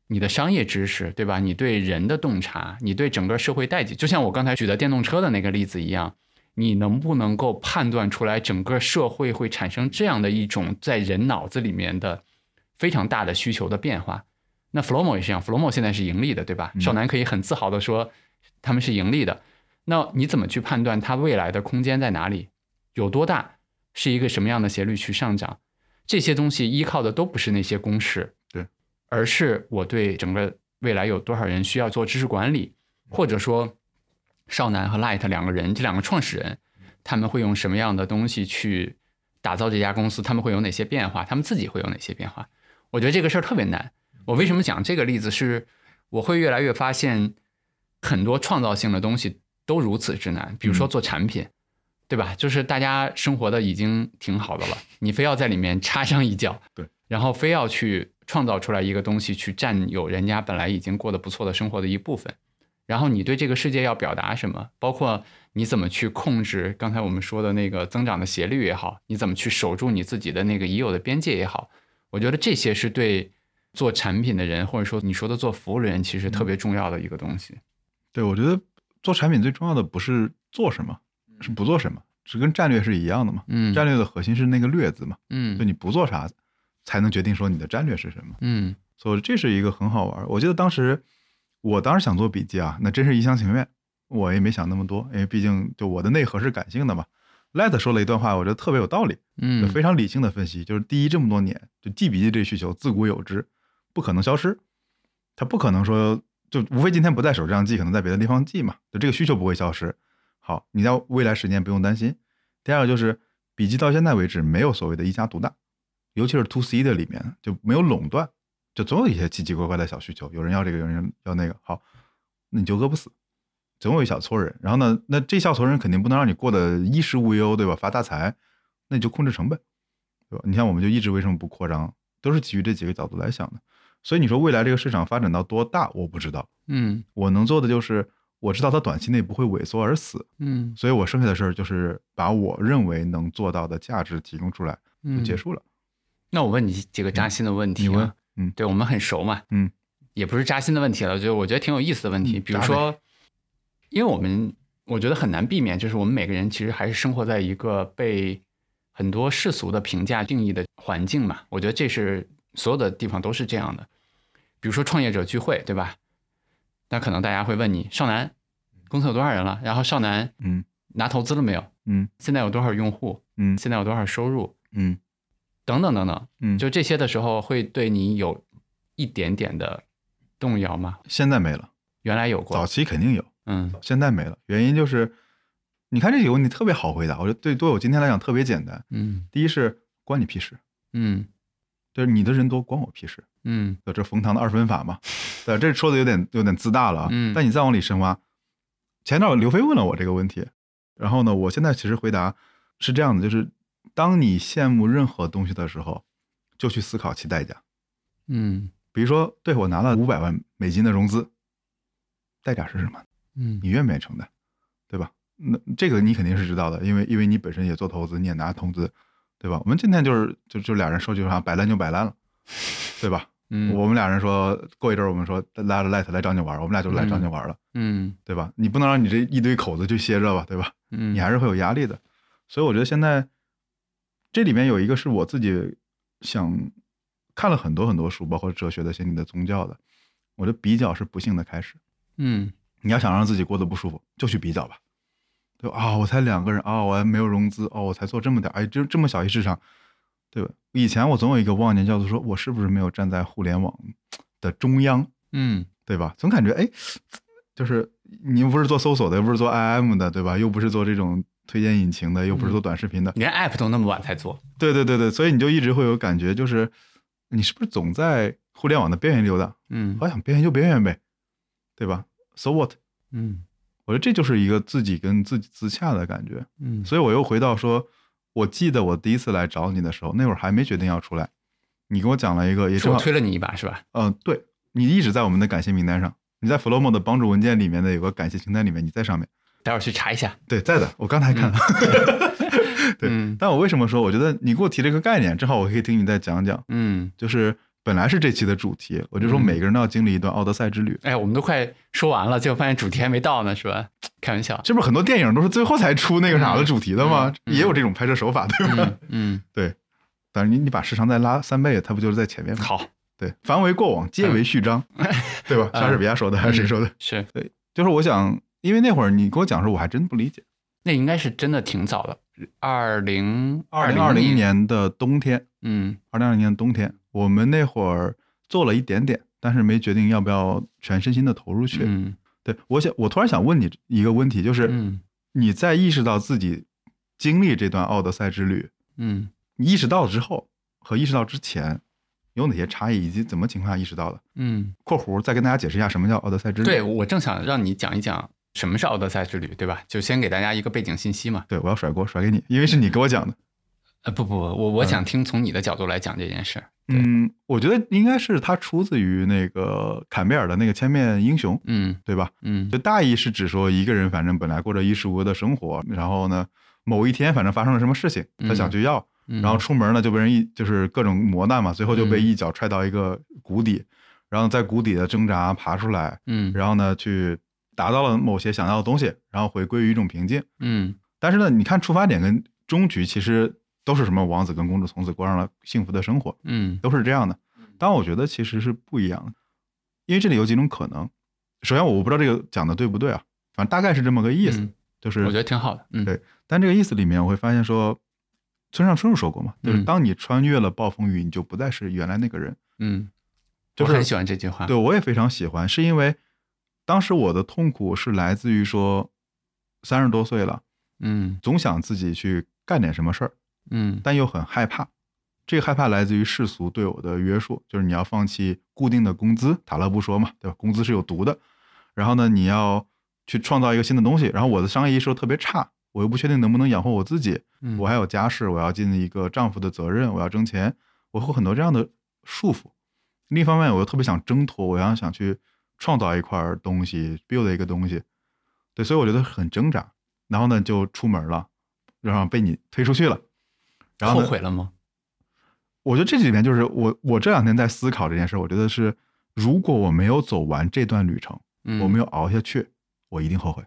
你的商业知识，对吧？你对人的洞察，你对整个社会代际，就像我刚才举的电动车的那个例子一样，你能不能够判断出来整个社会会产生这样的一种在人脑子里面的非常大的需求的变化？那 Flomo 也是一样，Flomo 现在是盈利的，对吧？少男可以很自豪的说他们是盈利的。那你怎么去判断它未来的空间在哪里，有多大？是一个什么样的斜率去上涨？这些东西依靠的都不是那些公式，对，而是我对整个未来有多少人需要做知识管理，或者说少男和 Light 两个人，这两个创始人，他们会用什么样的东西去打造这家公司？他们会有哪些变化？他们自己会有哪些变化？我觉得这个事儿特别难。我为什么讲这个例子？是我会越来越发现很多创造性的东西都如此之难。比如说做产品。对吧？就是大家生活的已经挺好的了，你非要在里面插上一脚，对，然后非要去创造出来一个东西，去占有人家本来已经过得不错的生活的一部分，然后你对这个世界要表达什么？包括你怎么去控制刚才我们说的那个增长的斜率也好，你怎么去守住你自己的那个已有的边界也好，我觉得这些是对做产品的人，或者说你说的做服务的人，其实特别重要的一个东西。对，我觉得做产品最重要的不是做什么。是不做什么，是跟战略是一样的嘛？嗯，战略的核心是那个“略”字嘛？嗯，就你不做啥，才能决定说你的战略是什么？嗯，所以这是一个很好玩。我记得当时，我当时想做笔记啊，那真是一厢情愿，我也没想那么多，因为毕竟就我的内核是感性的嘛。Light 说了一段话，我觉得特别有道理，嗯，非常理性的分析，就是第一，这么多年就记笔记这需求自古有之，不可能消失，它不可能说就无非今天不在手这样记，可能在别的地方记嘛，就这个需求不会消失。好，你在未来十年不用担心。第二个就是笔记到现在为止没有所谓的一家独大，尤其是 to C 的里面就没有垄断，就总有一些奇奇怪怪的小需求，有人要这个，有人要那个。好，那你就饿不死，总有一小撮人。然后呢，那这小撮人肯定不能让你过得衣食无忧，对吧？发大财，那你就控制成本，对吧？你像我们就一直为什么不扩张，都是基于这几个角度来想的。所以你说未来这个市场发展到多大，我不知道。嗯，我能做的就是。我知道它短期内不会萎缩而死，嗯，所以我剩下的事儿就是把我认为能做到的价值提供出来，就结束了。那我问你几个扎心的问题，你问，嗯，对我们很熟嘛，嗯，也不是扎心的问题了，就我觉得挺有意思的问题。比如说，因为我们我觉得很难避免，就是我们每个人其实还是生活在一个被很多世俗的评价定义的环境嘛。我觉得这是所有的地方都是这样的。比如说创业者聚会，对吧？那可能大家会问你，少南公司有多少人了？然后少南，嗯，拿投资了没有？嗯，现在有多少用户？嗯，现在有多少收入？嗯，等等等等，嗯，就这些的时候，会对你有一点点的动摇吗？现在没了，原来有过，早期肯定有，嗯，现在没了。原因就是，你看这几个问题特别好回答，我觉得对对我今天来讲特别简单。嗯，第一是关你屁事，嗯，就是你的人多关我屁事。嗯，这冯唐的二分法嘛，对，这说的有点有点自大了啊。嗯，但你再往里深挖，前段刘飞问了我这个问题，然后呢，我现在其实回答是这样的，就是当你羡慕任何东西的时候，就去思考其代价。嗯，比如说，对我拿了五百万美金的融资，代价是什么？嗯，你愿不愿意承担？对吧？那这个你肯定是知道的，因为因为你本身也做投资，你也拿投资，对吧？我们今天就是就就俩人说句话，摆烂就摆烂了。对吧？嗯，我们俩人说过一阵儿，我们说拉着 Light 来找你玩儿，我们俩就来找你玩儿了。嗯，对吧？你不能让你这一堆口子就歇着吧，对吧？嗯，你还是会有压力的。所以我觉得现在这里面有一个是我自己想看了很多很多书，包括哲学的、心理的、宗教的。我觉得比较是不幸的开始。嗯，你要想让自己过得不舒服，就去比较吧。对啊，我才两个人啊，我还没有融资哦，我才做这么点，哎，就这么小一市场。对吧？以前我总有一个妄念，叫做说我是不是没有站在互联网的中央？嗯，对吧？总感觉哎，就是你又不是做搜索的，又不是做 IM 的，对吧？又不是做这种推荐引擎的，又不是做短视频的，你连 App 都那么晚才做，对对对对，所以你就一直会有感觉，就是你是不是总在互联网的边缘溜达？嗯好想边缘就边缘呗，对吧？So what？嗯我觉得这就是一个自己跟自己自洽的感觉。嗯所以我又回到说，我记得我第一次来找你的时候，那会儿还没决定要出来，你跟我讲了一个，也是我推了你一把是吧？嗯、对你一直在我们的感谢名单上，你在 Flomo 的帮助文件里面的有个感谢清单里面，你在上面，待会儿去查一下。对，在的，我刚才看了。对，嗯但我为什么说，我觉得你给我提了一个概念，正好我可以听你再讲讲，嗯，就是本来是这期的主题，我就说嗯每个人都要经历一段奥德赛之旅，哎，我们都快说完了，结果发现主题还没到呢，是吧？开玩笑。这不是很多电影都是最后才出那个啥的主题的吗？嗯嗯也有这种拍摄手法，对吧？嗯对，但是你你把时长再拉三倍，它不就是在前面吗？好，对，凡为过往，皆为序章，对吧？嗯莎士比亚说的还是谁说的？是对就是我想，因为那会儿你跟我讲的时候，我还真不理解。那应该是真的挺早的，二零二零二零，年的冬天，嗯二零二零年的冬天，我们那会儿做了一点点，但是没决定要不要全身心的投入去。嗯对我想，我突然想问你一个问题，就是嗯你在意识到自己经历这段奥德赛之旅，嗯你意识到之后和意识到之前有哪些差异，以及怎么情况下意识到的？嗯，（括弧再跟大家解释一下什么叫奥德赛之旅）。对我正想让你讲一讲什么是奥德赛之旅，对吧？就先给大家一个背景信息嘛。对，我要甩锅甩给你，因为是你给我讲的。呃，不不，我我想听从你的角度来讲这件事。对嗯，我觉得应该是它出自于那个坎贝尔的那个《千面英雄》，嗯。对吧？嗯。就大意是指说一个人反正本来过着衣食无忧的生活，然后呢，某一天反正发生了什么事情，他想去要，嗯，然后出门呢就被人一就是各种磨难嘛，最后就被嗯一脚踹到一个谷底，然后在谷底的挣扎爬出来，嗯。然后呢去达到了某些想要的东西，然后回归于一种平静。嗯。但是呢，你看出发点跟终局其实都是什么王子跟公主从此过上了幸福的生活，嗯都是这样的。但我觉得其实是不一样的，因为这里有几种可能。首先，我不知道这个讲的对不对啊，反正大概是这么个意思，嗯就是我觉得挺好的。嗯对但这个意思里面，我会发现说，村上春树说过嘛，就是嗯当你穿越了暴风雨，你就不再是原来那个人。嗯，就很喜欢这句话。对我也非常喜欢，是因为当时我的痛苦是来自于说，三十多岁了，嗯总想自己去干点什么事儿，嗯但又很害怕。这个害怕来自于世俗对我的约束，就是你要放弃固定的工资，塔勒布说嘛，对吧？工资是有毒的。然后呢，你要去创造一个新的东西。然后我的商业意识又特别差，我又不确定能不能养活我自己，嗯，我还有家室，我要尽一个丈夫的责任，我要挣钱，我会很多这样的束缚。另一方面，我又特别想挣脱，我要想去创造一块东西，build 一个东西，对，所以我觉得很挣扎。然后呢，就出门了，然后被你推出去了。然后后，悔了吗？我觉得这里面就是我我这两天在思考这件事，我觉得是如果我没有走完这段旅程，嗯，我没有熬下去，我一定后悔。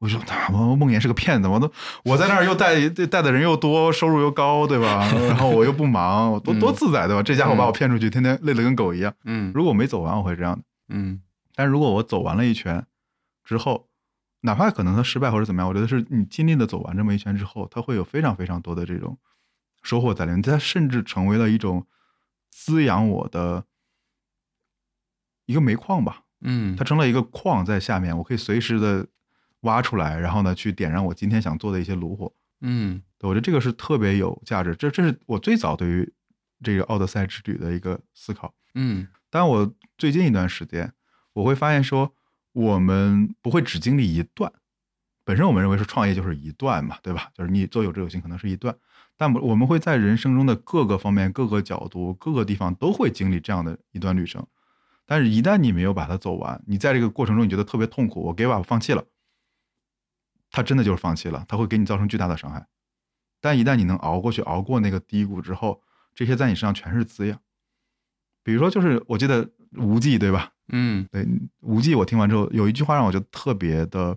我说他妈梦妍是个骗子，我都我在那儿又带 带的人又多，收入又高，对吧？然后我又不忙，我多嗯多自在，对吧？这家伙把我骗出去，天天累得跟狗一样。嗯如果我没走完，我会这样的。嗯但如果我走完了一圈之后，哪怕可能他失败或者怎么样，我觉得是你尽力的走完这么一圈之后，他会有非常非常多的这种收获在里面，它甚至成为了一种滋养我的一个煤矿吧。嗯，它成了一个矿在下面，我可以随时的挖出来，然后呢去点燃我今天想做的一些炉火。嗯我觉得这个是特别有价值，这这是我最早对于这个奥德赛之旅的一个思考。嗯但我最近一段时间，我会发现说，我们不会只经历一段。本身我们认为说创业就是一段嘛，对吧？就是你做有志有心可能是一段，但我们会在人生中的各个方面、各个角度、各个地方都会经历这样的一段旅程。但是，一旦你没有把它走完，你在这个过程中你觉得特别痛苦，我给吧，我放弃了，他真的就是放弃了，他会给你造成巨大的伤害。但一旦你能熬过去，熬过那个低谷之后，这些在你身上全是滋养。比如说，就是我记得无忌，对吧？嗯对，无忌，我听完之后有一句话让我觉得特别的，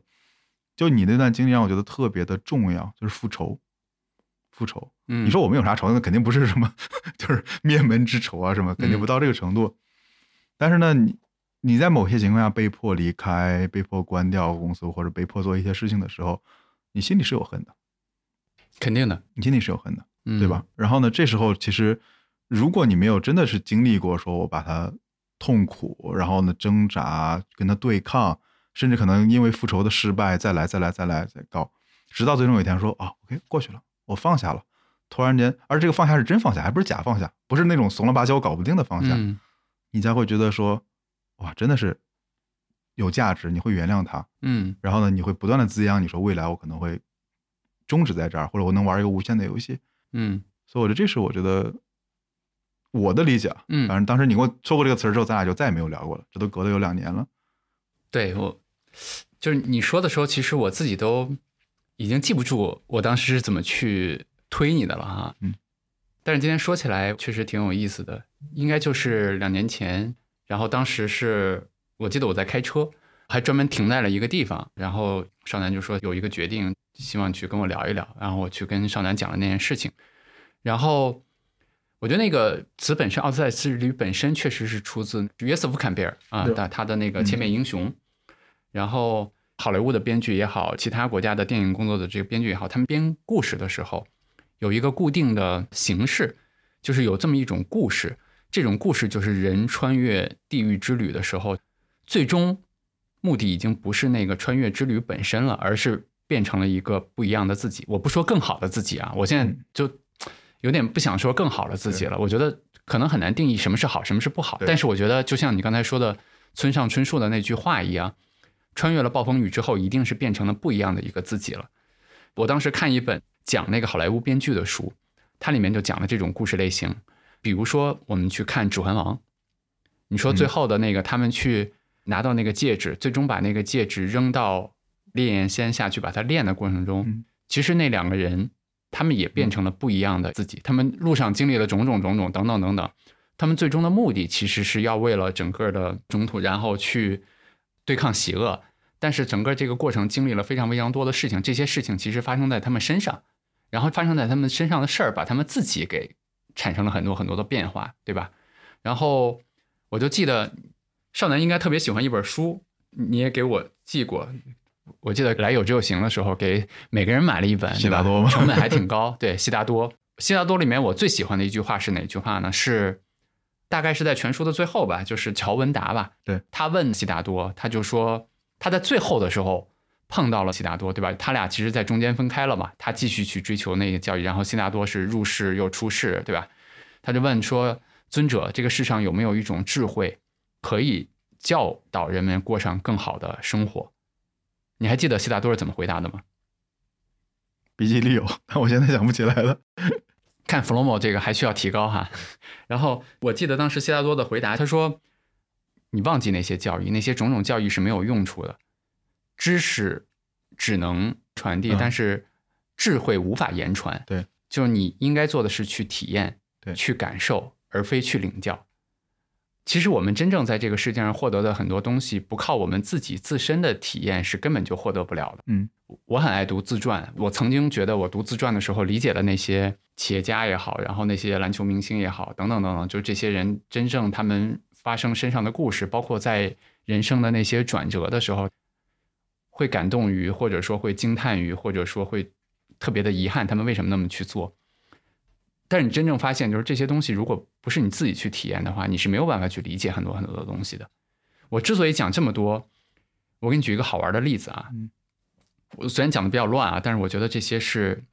就你那段经历让我觉得特别的重要，就是复仇。复仇，嗯，你说我们有啥仇？那肯定不是什么，就是灭门之仇啊，什么，肯定不到这个程度。但是呢，你你在某些情况下被迫离开、被迫关掉公司，或者被迫做一些事情的时候，你心里是有恨的，肯定的，你心里是有恨的。嗯对吧？？然后呢，这时候其实如果你没有真的是经历过，说我把它痛苦，然后呢挣扎，跟他对抗，甚至可能因为复仇的失败再来再来再来再告，直到最终有一天说啊，OK 过去了，我放下了。突然间，而这个放下是真放下，还不是假放下，不是那种怂了吧唧我搞不定的放下，嗯你才会觉得说，哇，真的是有价值，你会原谅他。嗯然后呢，你会不断的滋养，你说未来我可能会终止在这儿，或者我能玩一个无限的游戏。嗯所以我觉得这是我觉得我的理解啊。嗯反正当时你跟我说过这个词儿之后，咱俩就再也没有聊过了，这都隔了有两年了。对我，就是你说的时候，其实我自己都已经记不住我当时是怎么去推你的了哈。嗯，但是今天说起来确实挺有意思的，应该就是两年前，然后当时是我记得我在开车，还专门停在了一个地方，然后少南就说有一个决定，希望去跟我聊一聊，然后我去跟少南讲了那件事情，然后。我觉得那个词本身，《奥赛之旅》本身确实是出自约瑟夫·坎贝尔啊，对他他的那个《千面英雄》然后好莱坞的编剧也好，其他国家的电影工作的这个编剧也好，他们编故事的时候有一个固定的形式，就是有这么一种故事，这种故事就是人穿越地狱之旅的时候，最终目的已经不是那个穿越之旅本身了，而是变成了一个不一样的自己。我不说更好的自己啊，我现在就有点不想说更好的自己了。我觉得可能很难定义什么是好，什么是不好。但是我觉得，就像你刚才说的村上春树的那句话一样，穿越了暴风雨之后，一定是变成了不一样的一个自己了。我当时看一本讲那个好莱坞编剧的书，它里面就讲了这种故事类型。比如说，我们去看《指环王》，你说最后的那个，他们去拿到那个戒指，最终把那个戒指扔到烈焰仙下去把它炼的过程中，嗯其实那两个人他们也变成了不一样的自己。他们路上经历了种种种种等等等等，他们最终的目的其实是要为了整个的中土，然后去对抗邪恶。但是整个这个过程经历了非常非常多的事情，这些事情其实发生在他们身上，然后发生在他们身上的事儿，把他们自己给产生了很多很多的变化，对吧？然后我就记得少男应该特别喜欢一本书，你也给我寄过。我记得来有志有行的时候，给每个人买了一本，对达多吗成本还挺高。对，悉达多，悉达多里面我最喜欢的一句话是哪句话呢？是大概是在全书的最后吧，就是乔文达吧。对，他问悉达多，他就说他在最后的时候碰到了悉达多，对吧？他俩其实在中间分开了嘛，他继续去追求那个教育，然后悉达多是入世又出世，对吧？他就问说：“尊者，这个世上有没有一种智慧，可以教导人们过上更好的生活？”你还记得悉达多是怎么回答的吗？笔记里有，但我现在想不起来了。看弗洛莫这个还需要提高哈。然后我记得当时悉达多的回答，他说：“你忘记那些教育，那些种种教育是没有用处的，知识只能传递，嗯但是智慧无法言传。对，就是你应该做的是去体验，对去感受，而非去领教。其实我们真正在这个世界上获得的很多东西，不靠我们自己自身的体验是根本就获得不了的。嗯，我很爱读自传，我曾经觉得我读自传的时候，理解了那些企业家也好，然后那些篮球明星也好，等等等等，就是这些人真正他们发生身上的故事，包括在人生的那些转折的时候，会感动于，或者说会惊叹于，或者说会特别的遗憾，他们为什么那么去做。但是你真正发现，就是这些东西如果不是你自己去体验的话，你是没有办法去理解很多很多的东西的。我之所以讲这么多，我给你举一个好玩的例子啊。嗯我虽然讲的比较乱啊，但是我觉得这些是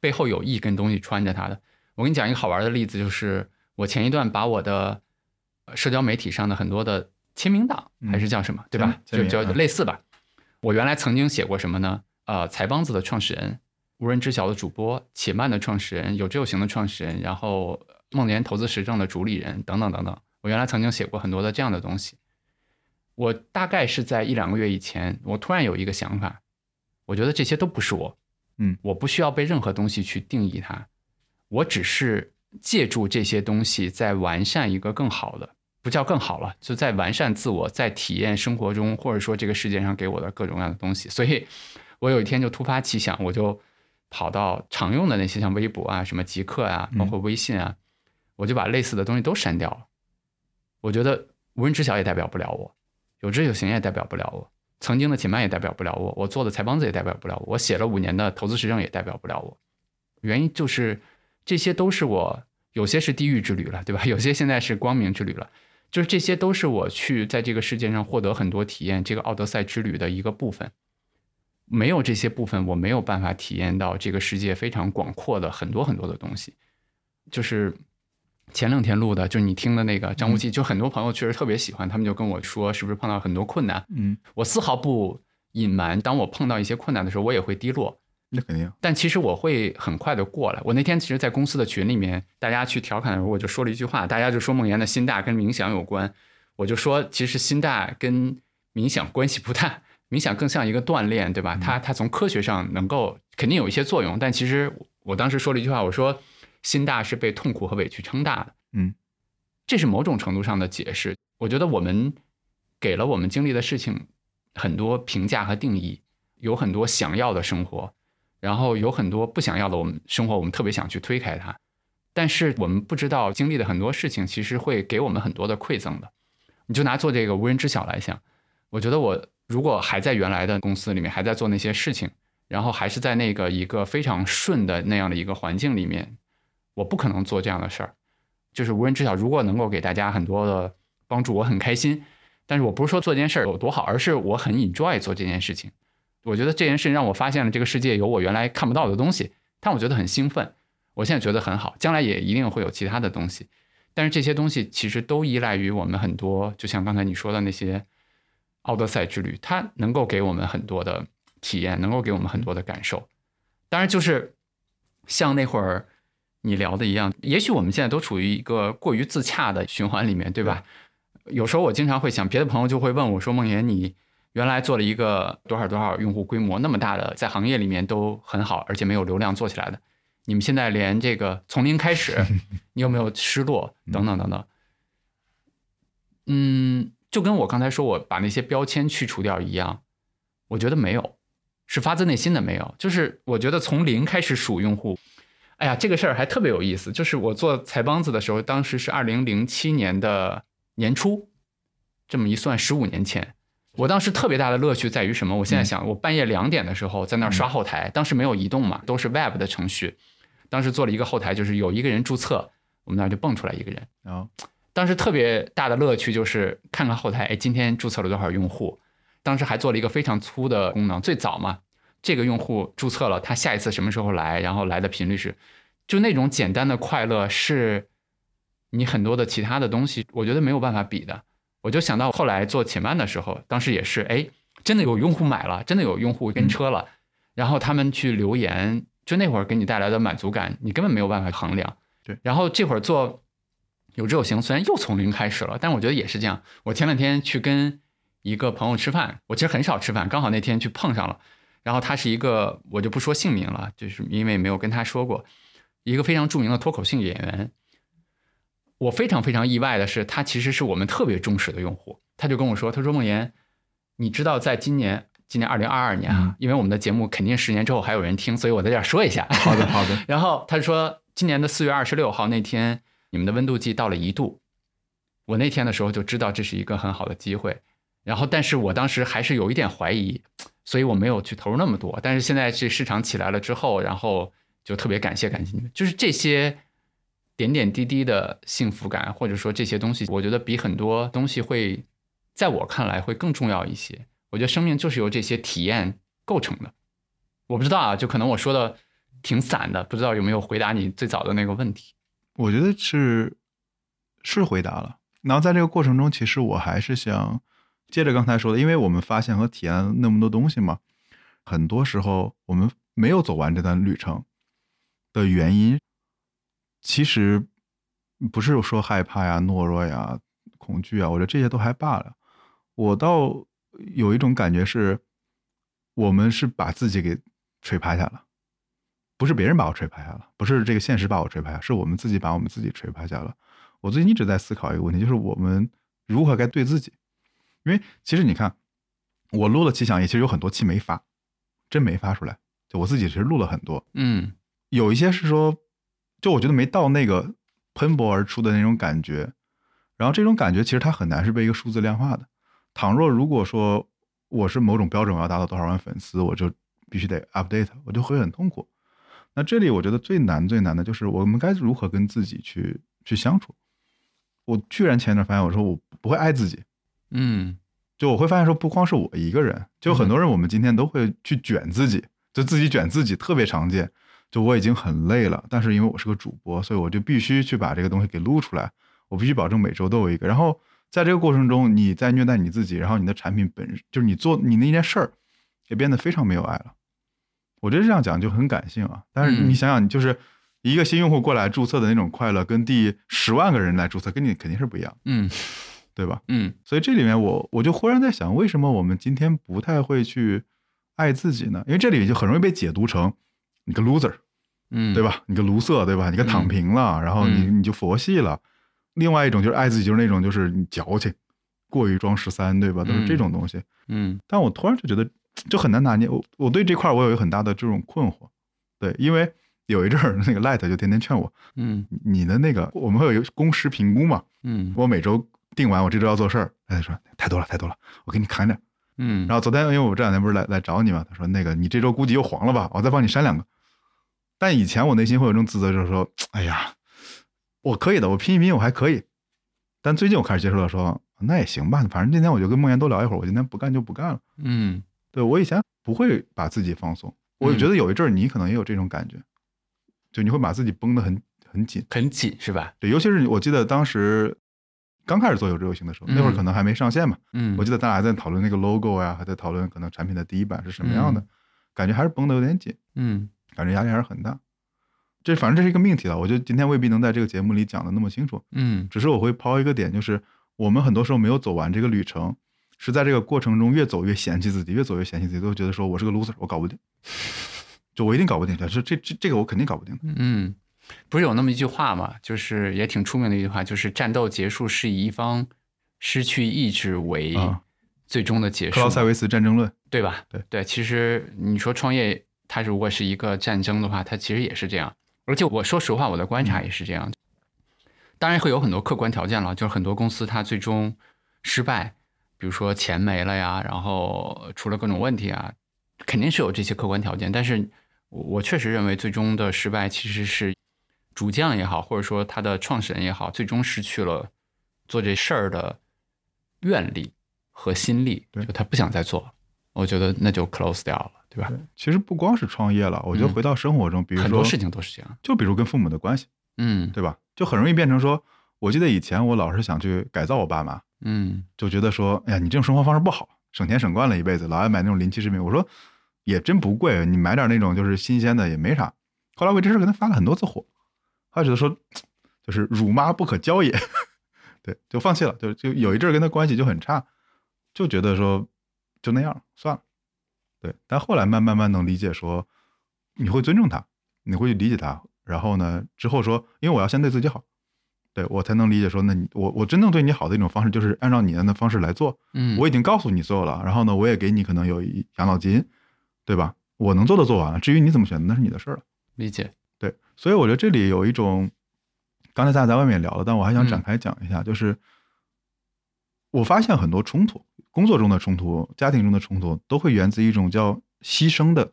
背后有一根东西穿着它的。我跟你讲一个好玩的例子，就是我前一段把我的呃社交媒体上的很多的签名档，嗯还是叫什么，对吧？就就类似吧。我原来曾经写过什么呢？呃，财帮子的创始人，无人知晓的主播，且慢的创始人，有志有行的创始人，然后梦莲投资实证的主理人，等等等等。我原来曾经写过很多的这样的东西。我大概是在一两个月以前，我突然有一个想法，我觉得这些都不是我，嗯，我不需要被任何东西去定义它，我只是借助这些东西在完善一个更好的，不叫更好了，就在完善自我，在体验生活中或者说这个世界上给我的各种各样的东西。所以，我有一天就突发奇想，我就跑到常用的那些像微博啊、什么极客啊，包括微信啊，我就把类似的东西都删掉了。我觉得无人知晓也代表不了我，有知有行也代表不了我，曾经的且慢也代表不了我，我做的财帮子也代表不了我，我写了五年的投资实证也代表不了我。原因就是这些都是我，有些是地狱之旅了，对吧？有些现在是光明之旅了。就是这些都是我去在这个世界上获得很多体验这个奥德赛之旅的一个部分。没有这些部分，我没有办法体验到这个世界非常广阔的很多很多的东西。就是前两天录的，就是你听的那个张无忌，就很多朋友确实特别喜欢，他们就跟我说，是不是碰到很多困难？嗯，我丝毫不隐瞒，当我碰到一些困难的时候，我也会低落。那肯定。但其实我会很快的过来。我那天其实，在公司的群里面，大家去调侃的时候，我就说了一句话，大家就说梦岩的心大跟冥想有关，我就说其实心大跟冥想关系不大，冥想更像一个锻炼，对吧？它它从科学上能够肯定有一些作用，但其实我当时说了一句话，我说心大是被痛苦和委屈撑大的，嗯，这是某种程度上的解释。我觉得我们给了我们经历的事情很多评价和定义，有很多想要的生活。然后有很多不想要的，我们生活我们特别想去推开它，但是我们不知道经历的很多事情其实会给我们很多的馈赠的。你就拿做这个无人知晓来想，我觉得我如果还在原来的公司里面，还在做那些事情，然后还是在那个一个非常顺的那样的一个环境里面，我不可能做这样的事儿。就是无人知晓，如果能够给大家很多的帮助，我很开心。但是我不是说做这件事儿有多好，而是我很 enjoy 做这件事情。我觉得这件事让我发现了这个世界有我原来看不到的东西，但我觉得很兴奋。我现在觉得很好，将来也一定会有其他的东西。但是这些东西其实都依赖于我们很多，就像刚才你说的那些奥德赛之旅，它能够给我们很多的体验，能够给我们很多的感受。当然，就是像那会儿你聊的一样，也许我们现在都处于一个过于自洽的循环里面，对吧？有时候我经常会想，别的朋友就会问我说：“梦岩，你？”原来做了一个多少多少用户规模那么大的，在行业里面都很好，而且没有流量做起来的，你们现在连这个从零开始，你有没有失落？等等等等。嗯，就跟我刚才说我把那些标签去除掉一样，我觉得没有，是发自内心的没有。就是我觉得从零开始数用户，哎呀，这个事儿还特别有意思。就是我做财帮子的时候，当时是二零零七年的年初，这么一算，十五年前。我当时特别大的乐趣在于什么？我现在想，我半夜两点的时候在那儿刷后台，当时没有移动嘛，都是 Web 的程序。当时做了一个后台，就是有一个人注册，我们那儿就蹦出来一个人。然后，当时特别大的乐趣就是看看后台，哎，今天注册了多少用户？当时还做了一个非常粗的功能，最早嘛，这个用户注册了，他下一次什么时候来？然后来的频率是，就那种简单的快乐，是你很多的其他的东西，我觉得没有办法比的。我就想到后来做且慢的时候，当时也是，哎，真的有用户买了，真的有用户跟车了，然后他们去留言，就那会儿给你带来的满足感，你根本没有办法衡量。对，然后这会儿做有志有行，虽然又从零开始了，但我觉得也是这样。我前两天去跟一个朋友吃饭，我其实很少吃饭，刚好那天去碰上了，然后他是一个，我就不说姓名了，就是因为没有跟他说过，一个非常著名的脱口秀演员。我非常非常意外的是，他其实是我们特别忠实的用户。他就跟我说：“他说梦岩，你知道在今年，今年二零二二年啊，因为我们的节目肯定十年之后还有人听，所以我在这儿说一下。”好的，好的。然后他说：“今年的四月二十六号那天，你们的温度计到了一度。我那天的时候就知道这是一个很好的机会。然后，但是我当时还是有一点怀疑，所以我没有去投入那么多。但是现在这市场起来了之后，然后就特别感谢感谢你们，就是这些。”点点滴滴的幸福感，或者说这些东西，我觉得比很多东西会，在我看来会更重要一些。我觉得生命就是由这些体验构成的。我不知道啊，就可能我说的挺散的，不知道有没有回答你最早的那个问题。我觉得是是回答了。然后在这个过程中，其实我还是想接着刚才说的，因为我们发现和体验了那么多东西嘛，很多时候我们没有走完这段旅程的原因。其实不是说害怕呀、懦弱呀、恐惧啊，我觉得这些都还罢了。我倒有一种感觉是，我们是把自己给锤趴下了，不是别人把我锤趴下了，不是这个现实把我锤趴下，是我们自己把我们自己锤趴下了。我最近一直在思考一个问题，就是我们如何该对自己。因为其实你看，我录了期讲义，其实有很多期没发，真没发出来。就我自己其实录了很多，嗯，有一些是说。就我觉得没到那个喷薄而出的那种感觉，然后这种感觉其实它很难是被一个数字量化的。倘若如果说我是某种标准，我要达到多少万粉丝，我就必须得 update，我就会很痛苦。那这里我觉得最难最难的就是我们该如何跟自己去去相处。我居然前一段发现，我说我不会爱自己，嗯就我会发现说，不光是我一个人，就很多人，我们今天都会去卷自己，就自己卷自己，特别常见。就我已经很累了，但是因为我是个主播，所以我就必须去把这个东西给录出来，我必须保证每周都有一个。然后在这个过程中，你在虐待你自己，然后你的产品本就是你做你那件事儿，也变得非常没有爱了。我觉得这样讲就很感性啊，但是嗯你想想，就是一个新用户过来注册的那种快乐，跟第十万个人来注册，跟你肯定是不一样，嗯 对吧？嗯所以这里面我我就忽然在想，为什么我们今天不太会去爱自己呢？因为这里就很容易被解读成你个 loser，嗯，对？吧？你个卢瑟，对吧？你个躺平了，然后你嗯你就佛系了。另外一种就是爱自己，就是那种就是你矫情，过于装十三，对吧？都是这种东西。嗯但我突然就觉得就很难拿捏。我我对这块我有一个很大的这种困惑，对，因为有一阵儿那个 Light 就天天劝我，嗯你的那个我们会有一个工时评估嘛，嗯我每周定完我这周要做事儿，他说太多了太多了，我给你砍点儿。嗯，然后昨天因为我这两天不是来来找你嘛，他说那个你这周估计又黄了吧，我再帮你删两个。但以前我内心会有这种自责，就是说，哎呀，我可以的，我拼一拼我还可以。但最近我开始接受了说，那也行吧，反正今天我就跟梦妍多聊一会儿，我今天不干就不干了。嗯对我以前不会把自己放松，我觉得有一阵儿你可能也有这种感觉，就你会把自己绷得很很紧。很紧是吧？对，尤其是我记得当时刚开始做有志有行的时候，那会儿嗯。可能还没上线嘛，嗯，我记得咱俩还在讨论那个 logo 呀，还在讨论可能产品的第一版是什么样的，嗯。感觉还是绷得有点紧，嗯。感觉压力还是很大。这反正这是一个命题了，我觉得今天未必能在这个节目里讲的那么清楚，嗯。只是我会抛一个点，就是我们很多时候没有走完这个旅程，是在这个过程中越走越嫌弃自己，越走越嫌弃自己，都觉得说我是个 loser，我搞不定，就我一定搞不定，这这这这个我肯定搞不定的。嗯，不是有那么一句话嘛，就是也挺出名的一句话，就是战斗结束是以一方失去意志为啊最终的结束嘛，克劳塞维茨战争论，对吧？对对，其实你说创业，它如果是一个战争的话，它其实也是这样。而且我说实话，我的观察也是这样。当然会有很多客观条件了，就是很多公司它最终失败，比如说钱没了呀，然后出了各种问题啊，肯定是有这些客观条件。但是我我确实认为，最终的失败其实是主将也好，或者说他的创始人也好，最终失去了做这事儿的愿力和心力，就他不想再做了。我觉得那就 close 掉了，对吧？对，其实不光是创业了，我觉得嗯回到生活中，比如说很多事情都是这样。就比如跟父母的关系，嗯对吧？就很容易变成说，我记得以前我老是想去改造我爸妈，嗯就觉得说，哎呀，你这种生活方式不好，省钱省惯了一辈子，老爱买那种临期食品。我说也真不贵，你买点那种就是新鲜的也没啥。后来为这事跟他发了很多次火，后来觉得说，就是辱妈不可教也，对，就放弃了。就就有一阵儿跟他关系就很差，就觉得说就那样算了。对，但后来慢慢慢能理解说，你会尊重他，你会去理解他，然后呢，之后说，因为我要先对自己好，对我才能理解说，那你我我真正对你好的一种方式，就是按照你的那方式来做。嗯，我已经告诉你所有了，然后呢，我也给你可能有一养老金，对吧？我能做的做完了，至于你怎么选择，那是你的事儿了。理解。对，所以我觉得这里有一种，刚才大家在外面聊了，但我还想展嗯开讲一下，就是我发现很多冲突，工作中的冲突、家庭中的冲突，都会源自一种叫牺牲的、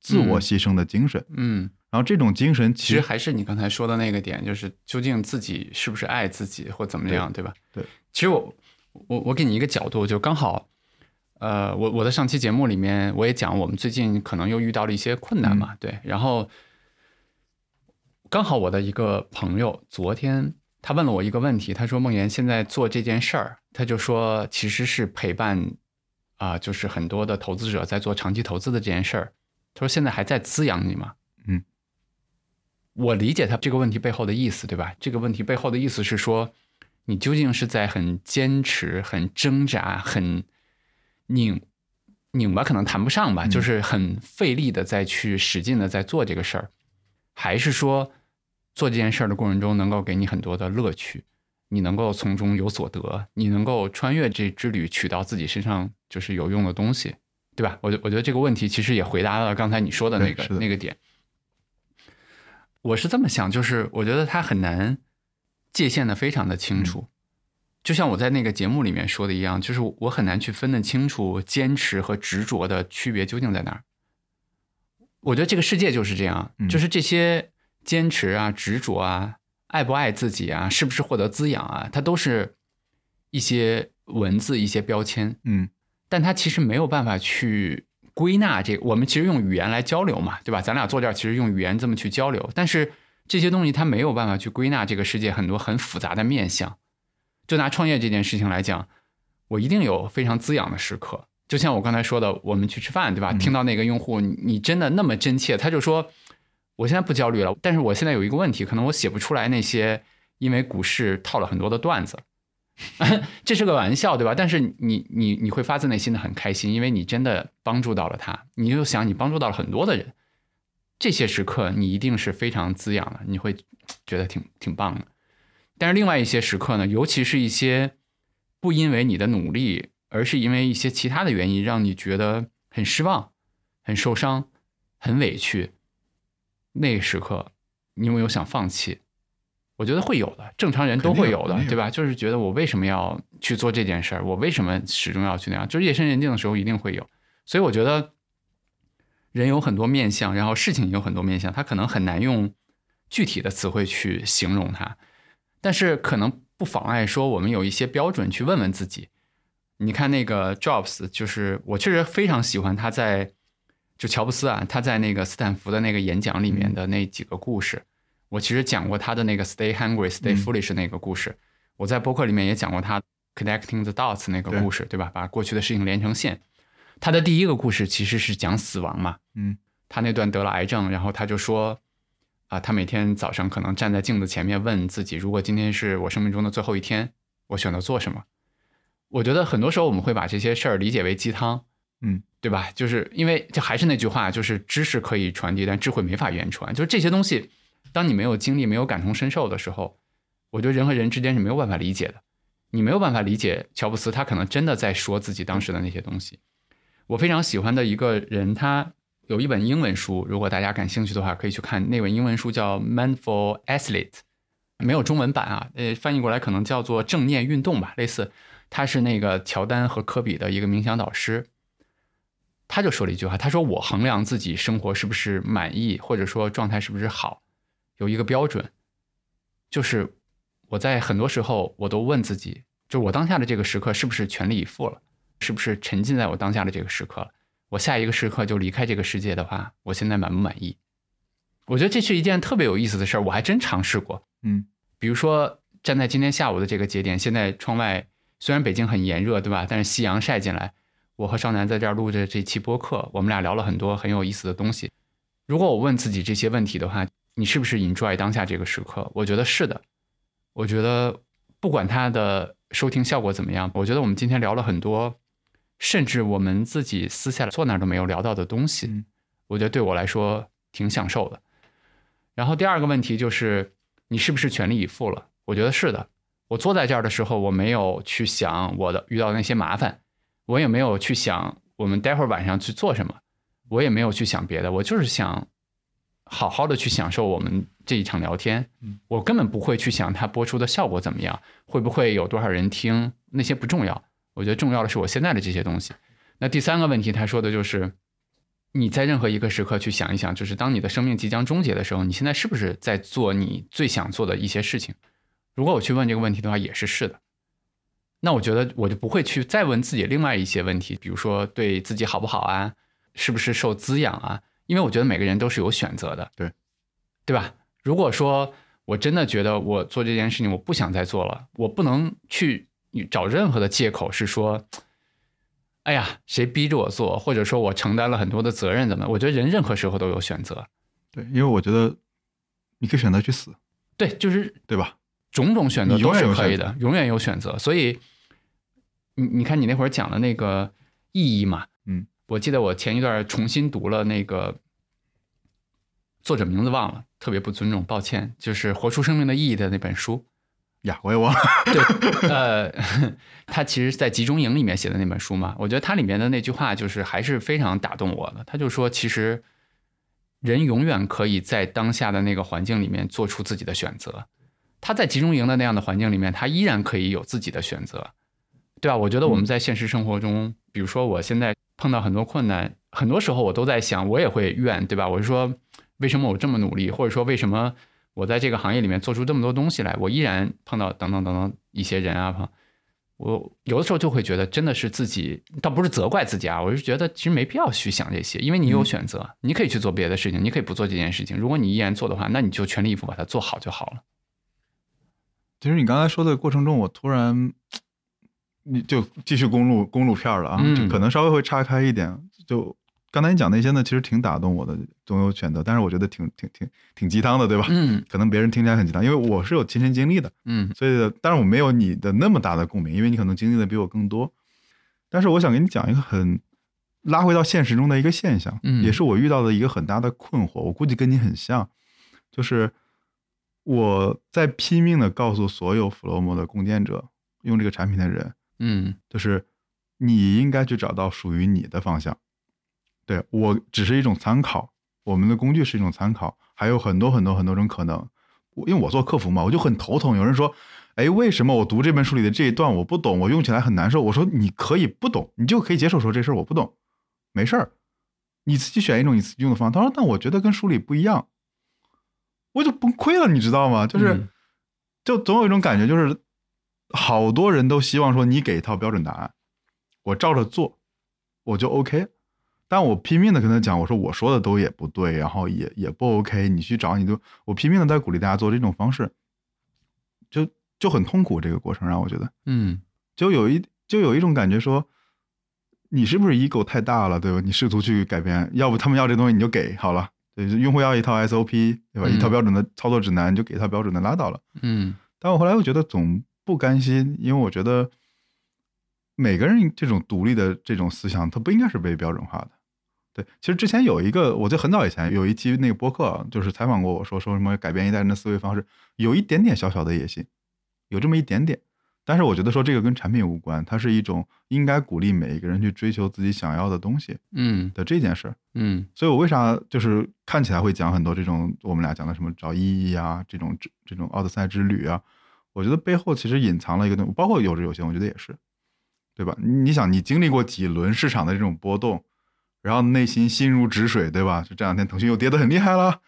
自我嗯牺牲的精神。嗯，然后这种精神其实其实还是你刚才说的那个点，就是究竟自己是不是爱自己或怎么样，对吧？对。其实我我我给你一个角度，就刚好，呃，我我的上期节目里面我也讲，我们最近可能又遇到了一些困难嘛，对。然后刚好我的一个朋友昨天他问了我一个问题，他说梦妍现在做这件事儿，他就说其实是陪伴啊、就是很多的投资者在做长期投资的这件事儿。他说现在还在滋养你吗？嗯，我理解他这个问题背后的意思，对吧？这个问题背后的意思是说，你究竟是在很坚持、很挣扎、很拧拧巴，可能谈不上吧，嗯就是很费力的再去使劲的在做这个事儿，还是说做这件事儿的过程中能够给你很多的乐趣，你能够从中有所得，你能够穿越这之旅取到自己身上就是有用的东西，对吧？我觉我觉得这个问题其实也回答了刚才你说的那个的那个点。我是这么想，就是我觉得他很难界限的非常的清楚，就像我在那个节目里面说的一样，就是我很难去分得清楚坚持和执着的区别究竟在哪儿。我觉得这个世界就是这样，嗯就是这些坚持啊、执着啊、爱不爱自己啊，是不是获得滋养啊，它都是一些文字、一些标签，嗯但它其实没有办法去归纳这个。我们其实用语言来交流嘛，对吧？咱俩坐这儿其实用语言这么去交流，但是这些东西它没有办法去归纳这个世界很多很复杂的面相。就拿创业这件事情来讲，我一定有非常滋养的时刻。就像我刚才说的，我们去吃饭，对吧？嗯听到那个用户，你你真的那么真切，他就说，我现在不焦虑了，但是我现在有一个问题，可能我写不出来那些因为股市套了很多的段子，这是个玩笑，对吧？但是你你你会发自内心的很开心，因为你真的帮助到了他，你就想你帮助到了很多的人，这些时刻你一定是非常滋养的，你会觉得挺挺棒的。但是另外一些时刻呢，尤其是一些不因为你的努力，而是因为一些其他的原因，让你觉得很失望、很受伤、很委屈，那个时刻，你有没有想放弃？我觉得会有的，正常人都会有的对吧？就是觉得我为什么要去做这件事儿？我为什么始终要去那样？就是夜深人静的时候一定会有。所以我觉得人有很多面相，然后事情也有很多面相，他可能很难用具体的词汇去形容它，但是可能不妨碍说我们有一些标准去问问自己。你看那个 Jobs，就是我确实非常喜欢他在就乔布斯啊，他在那个斯坦福的那个演讲里面的那几个故事。我其实讲过他的那个 “Stay Hungry, Stay 嗯 Foolish” 那个故事，我在博客里面也讲过他 “Connecting the Dots” 那个故事，对吧？把过去的事情连成线。他的第一个故事其实是讲死亡嘛，嗯他那段得了癌症，然后他就说，啊，他每天早上可能站在镜子前面问自己，如果今天是我生命中的最后一天，我选择做什么？我觉得很多时候我们会把这些事儿理解为鸡汤，嗯，对吧？就是因为这还是那句话，就是知识可以传递，但智慧没法言传。就是这些东西，当你没有经历、没有感同身受的时候，我觉得人和人之间是没有办法理解的。你没有办法理解乔布斯，他可能真的在说自己当时的那些东西。我非常喜欢的一个人，他有一本英文书，如果大家感兴趣的话，可以去看那本英文书，叫《Mindful Athlete》，没有中文版啊，呃，翻译过来可能叫做正念运动吧，类似。他是那个乔丹和科比的一个冥想导师，他就说了一句话，他说：“我衡量自己生活是不是满意，或者说状态是不是好，有一个标准，就是我在很多时候我都问自己，就我当下的这个时刻是不是全力以赴了，是不是沉浸在我当下的这个时刻了？我下一个时刻就离开这个世界的话，我现在满不满意？我觉得这是一件特别有意思的事儿，我还真尝试过。嗯比如说站在今天下午的这个节点，现在窗外虽然北京很炎热，对吧？但是夕阳晒进来，我和少南在这儿录着这期播客，我们俩聊了很多很有意思的东西。如果我问自己这些问题的话，你是不是 enjoy 当下这个时刻？我觉得是的。我觉得不管它的收听效果怎么样，我觉得我们今天聊了很多，甚至我们自己私下坐那儿都没有聊到的东西。嗯我觉得对我来说挺享受的。然后第二个问题就是，你是不是全力以赴了？我觉得是的。我坐在这儿的时候，我没有去想我的遇到的那些麻烦，我也没有去想我们待会儿晚上去做什么，我也没有去想别的，我就是想好好的去享受我们这一场聊天。嗯我根本不会去想它播出的效果怎么样，会不会有多少人听，那些不重要。我觉得重要的是我现在的这些东西。那第三个问题，他说的就是你在任何一个时刻去想一想，就是当你的生命即将终结的时候，你现在是不是在做你最想做的一些事情？如果我去问这个问题的话，也是是的。那我觉得我就不会去再问自己另外一些问题，比如说对自己好不好啊，是不是受滋养啊？因为我觉得每个人都是有选择的，对，对吧？如果说我真的觉得我做这件事情我不想再做了，我不能去找任何的借口是说，哎呀，谁逼着我做，或者说我承担了很多的责任，怎么？我觉得人任何时候都有选择，对，因为我觉得你可以选择去死，对，就是对吧？种种选择永都远可以的，永远有选择。所以，你你看你那会儿讲的那个意义嘛，嗯，我记得我前一段重新读了那个作者名字忘了，特别不尊重，抱歉，就是《活出生命的意义》的那本书。呀，我也忘了。对，呃，他其实是在集中营里面写的那本书嘛，我觉得他里面的那句话就是还是非常打动我的。他就说，其实人永远可以在当下的那个环境里面做出自己的选择。他在集中营的那样的环境里面，他依然可以有自己的选择，对吧？我觉得我们在现实生活中，比如说我现在碰到很多困难，很多时候我都在想，我也会怨，对吧？我是说，为什么我这么努力，或者说为什么我在这个行业里面做出这么多东西来，我依然碰到等等等等一些人啊，碰我有的时候就会觉得真的是自己，倒不是责怪自己啊，我是觉得其实没必要去想这些，因为你有选择，你可以去做别的事情，你可以不做这件事情。如果你依然做的话，那你就全力以赴把它做好就好了。其实你刚才说的过程中，我突然，你就继续公路公路片了啊，嗯就可能稍微会岔开一点。就刚才你讲那些呢，其实挺打动我的，总有选择，但是我觉得挺挺挺挺鸡汤的，对吧？嗯可能别人听起来很鸡汤，因为我是有亲身经历的，嗯所以但是我没有你的那么大的共鸣，因为你可能经历的比我更多。但是我想给你讲一个很拉回到现实中的一个现象，嗯也是我遇到的一个很大的困惑，我估计跟你很像，就是我在拼命的告诉所有 Flomo 的共建者、用这个产品的人，嗯就是你应该去找到属于你的方向。对我只是一种参考，我们的工具是一种参考，还有很多很多很多种可能。因为我做客服嘛，我就很头疼。有人说，哎，为什么我读这本书里的这一段我不懂，我用起来很难受？我说你可以不懂，你就可以接受说这事儿我不懂，没事儿，你自己选一种你自己用的方法。他说，但我觉得跟书里不一样，我就崩溃了，你知道吗？就是，嗯就总有一种感觉，就是好多人都希望说你给一套标准答案，我照着做，我就 OK。但我拼命的跟他讲，我说我说的都也不对，然后也也不 OK，你去找你就我拼命的在鼓励大家做这种方式，就就很痛苦。这个过程让我觉得，嗯就有一就有一种感觉说，你是不是 ego 太大了，对吧？你试图去改变，要不他们要这东西你就给好了，对，用户要一套 SOP，对吧？嗯一套标准的操作指南，就给一套标准的拉倒了。嗯但我后来又觉得总不甘心，因为我觉得每个人这种独立的这种思想，它不应该是被标准化的。对，其实之前有一个，我记得很早以前有一期那个播客，就是采访过我说说什么改变一代人的思维方式，有一点点小小的野心，有这么一点点。但是我觉得说这个跟产品无关，它是一种应该鼓励每一个人去追求自己想要的东西嗯的这件事儿。嗯所以我为啥就是看起来会讲很多这种我们俩讲的什么找意义啊，这种这这种奥德赛之旅啊，我觉得背后其实隐藏了一个东西，包括有志有行，我觉得也是，对吧？你想，你经历过几轮市场的这种波动，然后内心心如止水，对吧？就这两天腾讯又跌得很厉害了，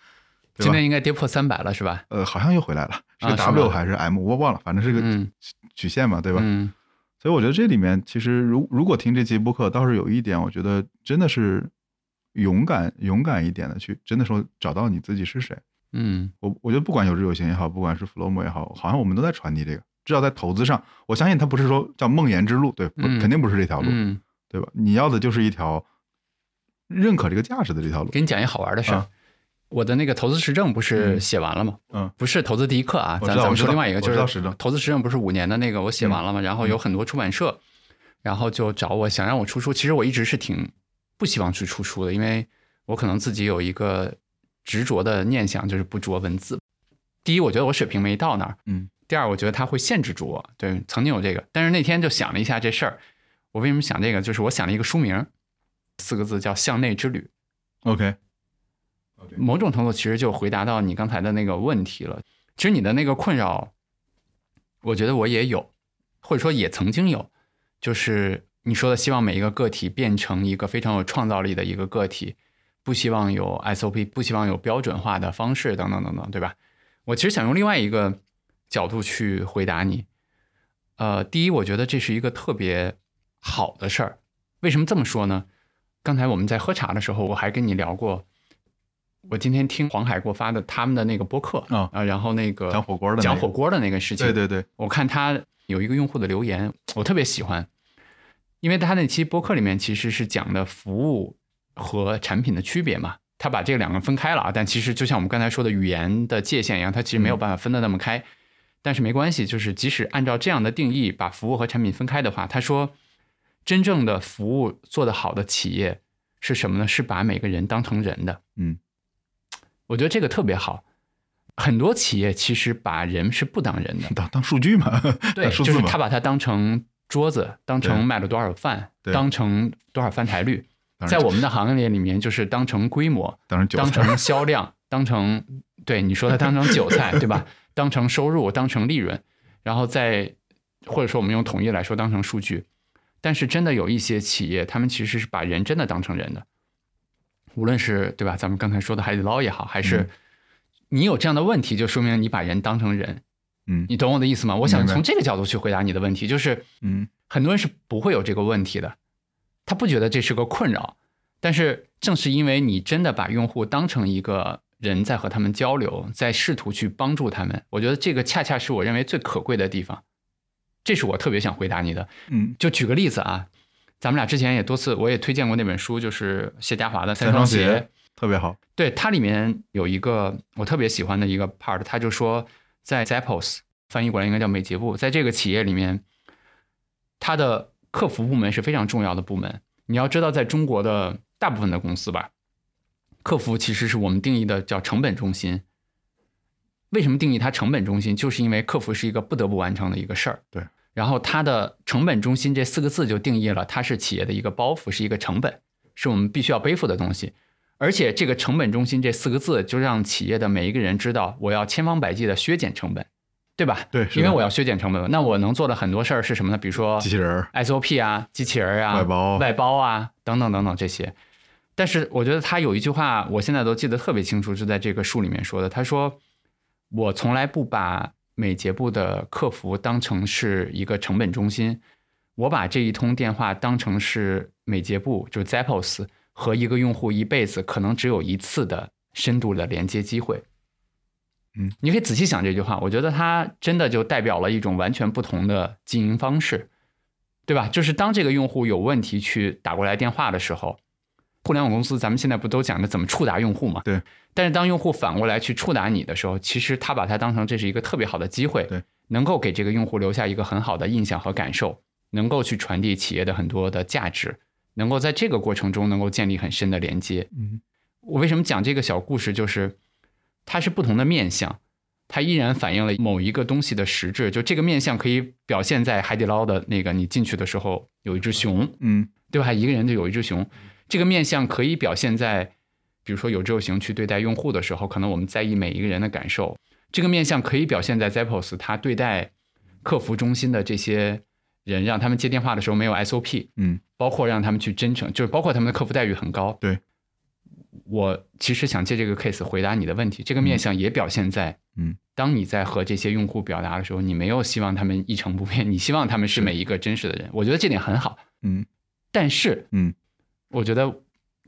今天应该跌破三百了是吧？呃，好像又回来了，是 W 还是 M，我忘了，反正是个嗯曲线嘛，对吧？嗯所以我觉得这里面其实如如果听这期播客，倒是有一点，我觉得真的是勇敢勇敢一点的去，真的说找到你自己是谁。嗯我我觉得不管有志有行也好，不管是 Flomo 也好，好像我们都在传递这个。至少在投资上，我相信它不是说叫梦魇之路，对，肯定不是这条路，嗯，对吧？你要的就是一条认可这个价值的这条路。给你讲一好玩的事儿啊。我的那个投资实证不是嗯写完了吗？嗯不是投资第一课啊，咱咱们说另外一个，就是投资实证不是五年的那个，我写完了吗，然后有很多出版社，然后就找我想让我出书。其实我一直是挺不希望去出书的，因为我可能自己有一个执着的念想，就是不着文字。第一，我觉得我水平没到那儿，嗯。第二，我觉得它会限制住我。对，曾经有这个，但是那天就想了一下这事儿。我为什么想这个？就是我想了一个书名，四个字叫《向内之旅》。OK，某种程度其实就回答到你刚才的那个问题了。其实你的那个困扰，我觉得我也有，或者说也曾经有，就是你说的希望每一个个体变成一个非常有创造力的一个个体，不希望有 SOP，不希望有标准化的方式等等等等，对吧？我其实想用另外一个角度去回答你。呃，第一，我觉得这是一个特别好的事儿。为什么这么说呢？刚才我们在喝茶的时候，我还跟你聊过。我今天听黄海给我发的他们的那个播客啊啊，然后那个讲火锅的那个。讲火锅的那个事情，对对对，我看他有一个用户的留言，我特别喜欢，因为他那期播客里面其实是讲的服务和产品的区别嘛，他把这两个分开了啊，但其实就像我们刚才说的语言的界限一样，他其实没有办法分得那么开，但是没关系，就是即使按照这样的定义把服务和产品分开的话，他说真正的服务做得好的企业是什么呢？是把每个人当成人的，嗯，我觉得这个特别好。很多企业其实把人是不当人的，当当数据嘛，对，就是他，把它当成桌子，当成卖了多少饭，当成多少翻台率，在我们的行业里面就是当成规模，当然韭菜当成销量，当成对你说它当成韭菜，对吧？当成收入，当成利润，然后再或者说我们用统一来说，当成数据。但是真的有一些企业，他们其实是把人真的当成人的，无论是对吧？咱们刚才说的海底捞也好，还是嗯。你有这样的问题，就说明你把人当成人，嗯。你懂我的意思吗？我想从这个角度去回答你的问题，就是嗯。很多人是不会有这个问题的，他不觉得这是个困扰，但是正是因为你真的把用户当成一个人在和他们交流，在试图去帮助他们，我觉得这个恰恰是我认为最可贵的地方，这是我特别想回答你的。嗯。就举个例子啊，咱们俩之前也多次我也推荐过那本书，就是谢家华的《三三双鞋》鞋特别好。对，它里面有一个我特别喜欢的一个 part，他就说在 Zappos 翻译过来应该叫美捷部，在这个企业里面，它的客服部门是非常重要的部门。你要知道，在中国的大部分的公司吧，客服其实是我们定义的叫成本中心。为什么定义它成本中心？就是因为客服是一个不得不完成的一个事儿。对。然后它的成本中心这四个字就定义了它是企业的一个包袱，是一个成本，是我们必须要背负的东西。而且这个成本中心这四个字，就让企业的每一个人知道，我要千方百计的削减成本，对吧？对因为我要削减成本，那我能做的很多事儿是什么呢？比如说机器人儿 SOP 啊、机器人啊、外包外包啊等等等等这些。但是我觉得他有一句话，我现在都记得特别清楚，是在这个书里面说的。他说：“我从来不把美捷部的客服当成是一个成本中心，我把这一通电话当成是美捷部，就是 Zappos 和一个用户一辈子可能只有一次的深度的连接机会。”嗯，你可以仔细想这句话，我觉得它真的就代表了一种完全不同的经营方式。对吧？就是当这个用户有问题去打过来电话的时候，互联网公司咱们现在不都讲着怎么触达用户嘛？对。但是当用户反过来去触达你的时候，其实他把它当成这是一个特别好的机会，对，能够给这个用户留下一个很好的印象和感受，能够去传递企业的很多的价值，能够在这个过程中能够建立很深的连接。嗯我为什么讲这个小故事？就是它是不同的面相，它依然反映了某一个东西的实质。就这个面相可以表现在海底捞的那个，你进去的时候有一只熊，嗯对吧？一个人就有一只熊，这个面相可以表现在，比如说有志有行去对待用户的时候，可能我们在意每一个人的感受。这个面相可以表现在 Zappos 他对待客服中心的这些人，让他们接电话的时候没有 SOP，嗯包括让他们去真诚，就是包括他们的客服待遇很高。对，我其实想借这个 case 回答你的问题，这个面相也表现在，嗯，当你在和这些用户表达的时候，你没有希望他们一成不变，你希望他们是是每一个真实的人，我觉得这点很好。嗯但是，嗯，我觉得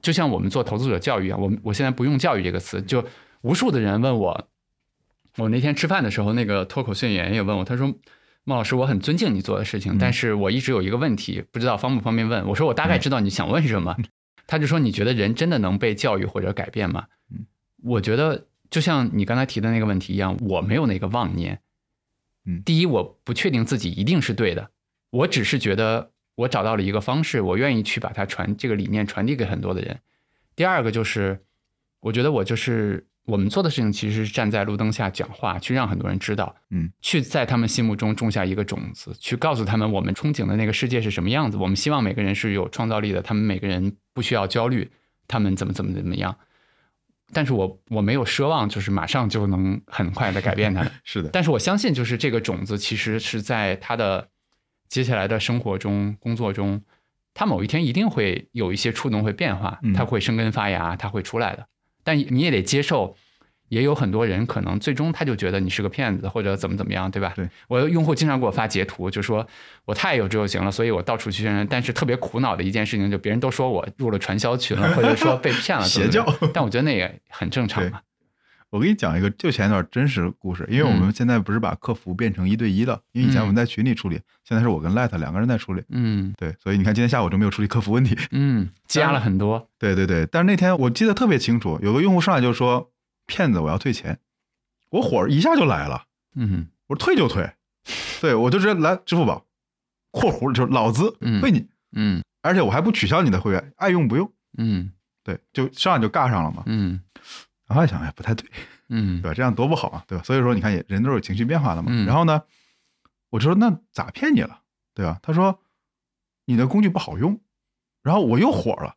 就像我们做投资者教育啊，我我现在不用教育这个词，就无数的人问我，我那天吃饭的时候，那个脱口秀演员也问我，他说。孟老师，我很尊敬你做的事情，嗯但是我一直有一个问题，不知道方不方便问。我说我大概知道你想问什么，他就说你觉得人真的能被教育或者改变吗？嗯我觉得就像你刚才提的那个问题一样，我没有那个妄念。嗯第一，我不确定自己一定是对的，我只是觉得我找到了一个方式，我愿意去把它传这个理念传递给很多的人。第二个就是，我觉得我就是我们做的事情，其实是站在路灯下讲话，去让很多人知道，嗯，去在他们心目中种下一个种子，去告诉他们我们憧憬的那个世界是什么样子。我们希望每个人是有创造力的，他们每个人不需要焦虑，他们怎么怎么怎么样。但是我我没有奢望，就是马上就能很快的改变他们。是的，但是我相信，就是这个种子其实是在他的接下来的生活中、工作中，他某一天一定会有一些触动，会变化嗯，它会生根发芽，它会出来的。但你也得接受，也有很多人可能最终他就觉得你是个骗子，或者怎么怎么样，对吧？对，我的用户经常给我发截图，就说我太有志有行了，所以我到处去宣传。但是特别苦恼的一件事情，就别人都说我入了传销群了，或者说被骗了，邪教但我觉得那也很正常嘛。我给你讲一个就前一段真实故事，因为我们现在不是把客服变成一对一了，因为以前我们在群里处理，现在是我跟 Light 两个人在处理。嗯对，所以你看今天下午就没有处理客服问题。嗯，加了很多。对对对，但是那天我记得特别清楚，有个用户上来就说：“骗子，我要退钱。”我火一下就来了，嗯我说退就退，对我就直接来支付宝，括弧就是老子嗯退你，嗯而且我还不取消你的会员，爱用不用。嗯对，就上来就尬上了嘛。嗯然后还想，哎，不太对，嗯对吧？这样多不好啊，对吧？所以说，你看，也人都是有情绪变化的嘛。嗯然后呢，我就说那咋骗你了，对吧？他说你的工具不好用，然后我又火了。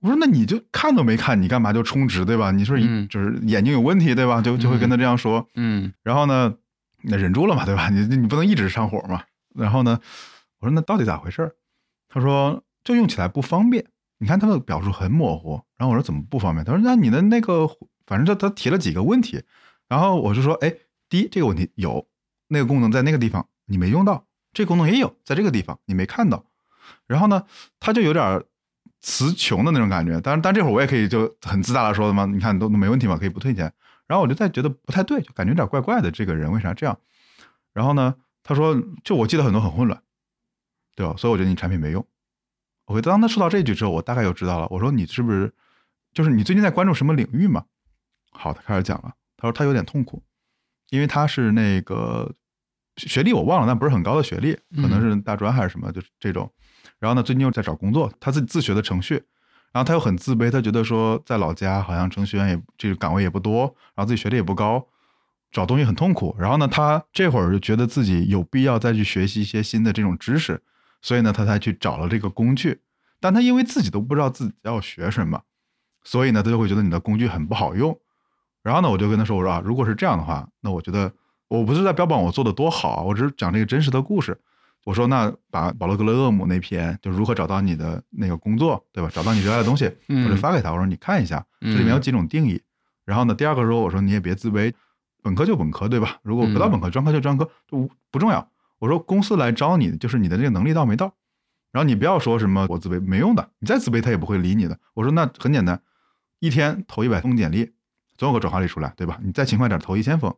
我说那你就看都没看，你干嘛就充值，对吧？你说嗯就是眼睛有问题，对吧？就就会跟他这样说。嗯然后呢，那忍住了嘛，对吧？你你不能一直上火嘛。然后呢，我说那到底咋回事？他说就用起来不方便。你看他的表述很模糊。然后我说怎么不方便？他说那你的那个反正就他提了几个问题，然后我就说，哎，第一这个问题有那个功能在那个地方你没用到，这功能也有在这个地方你没看到，然后呢，他就有点词穷的那种感觉。当然，但这会儿我也可以就很自大的说的嘛，你看都没问题嘛，可以不退钱。然后我就在觉得不太对，就感觉有点怪怪的，这个人为啥这样？然后呢，他说，就我记得很多很混乱，对吧？所以我觉得你产品没用。OK，当他说到这句之后，我大概就知道了。我说你是不是就是你最近在关注什么领域嘛？好，他开始讲了。他说他有点痛苦，因为他是那个学历我忘了，但不是很高的学历，可能是大专还是什么，就是这种。然后呢，最近又在找工作，他自己自学的程序，然后他又很自卑，他觉得说在老家好像程序员也这个岗位也不多，然后自己学历也不高，找东西很痛苦。然后呢，他这会儿就觉得自己有必要再去学习一些新的这种知识。所以呢，他才去找了这个工具，但他因为自己都不知道自己要学什么，所以呢，他就会觉得你的工具很不好用。然后呢，我就跟他说：“我说啊，如果是这样的话，那我觉得我不是在标榜我做的多好，我只是讲这个真实的故事。我说，那把保罗格雷厄姆那篇就如何找到你的那个工作，对吧？找到你热爱的东西，我就发给他。我说你看一下，这里面有几种定义。然后呢，第二个说，我说你也别自卑，本科就本科，对吧？如果不到本科，专科就专科，就不重要。”我说公司来招你，就是你的这个能力到没到，然后你不要说什么我自卑，没用的，你再自卑他也不会理你的。我说那很简单，一天投一百封简历，总有个转化率出来，对吧？你再勤快点投一千封。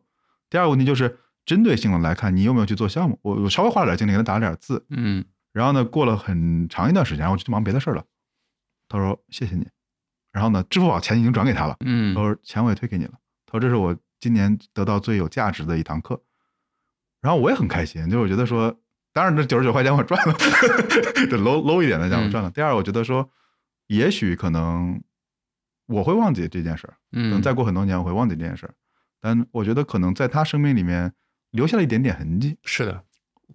第二个问题就是针对性的来看，你有没有去做项目？我我稍微花了点精力给他打了点字，嗯，然后呢，过了很长一段时间，我就去忙别的事儿了。他说谢谢你，然后呢，支付宝钱已经转给他了，嗯，他说钱我也退给你了。他说这是我今年得到最有价值的一堂课。然后我也很开心，就是我觉得说，当然这九十九块钱我赚了，这 low low 一点的讲我赚了。第二，我觉得说，也许可能我会忘记这件事儿，可能再过很多年我会忘记这件事儿，但我觉得可能在他生命里面留下了一点点痕迹。是的，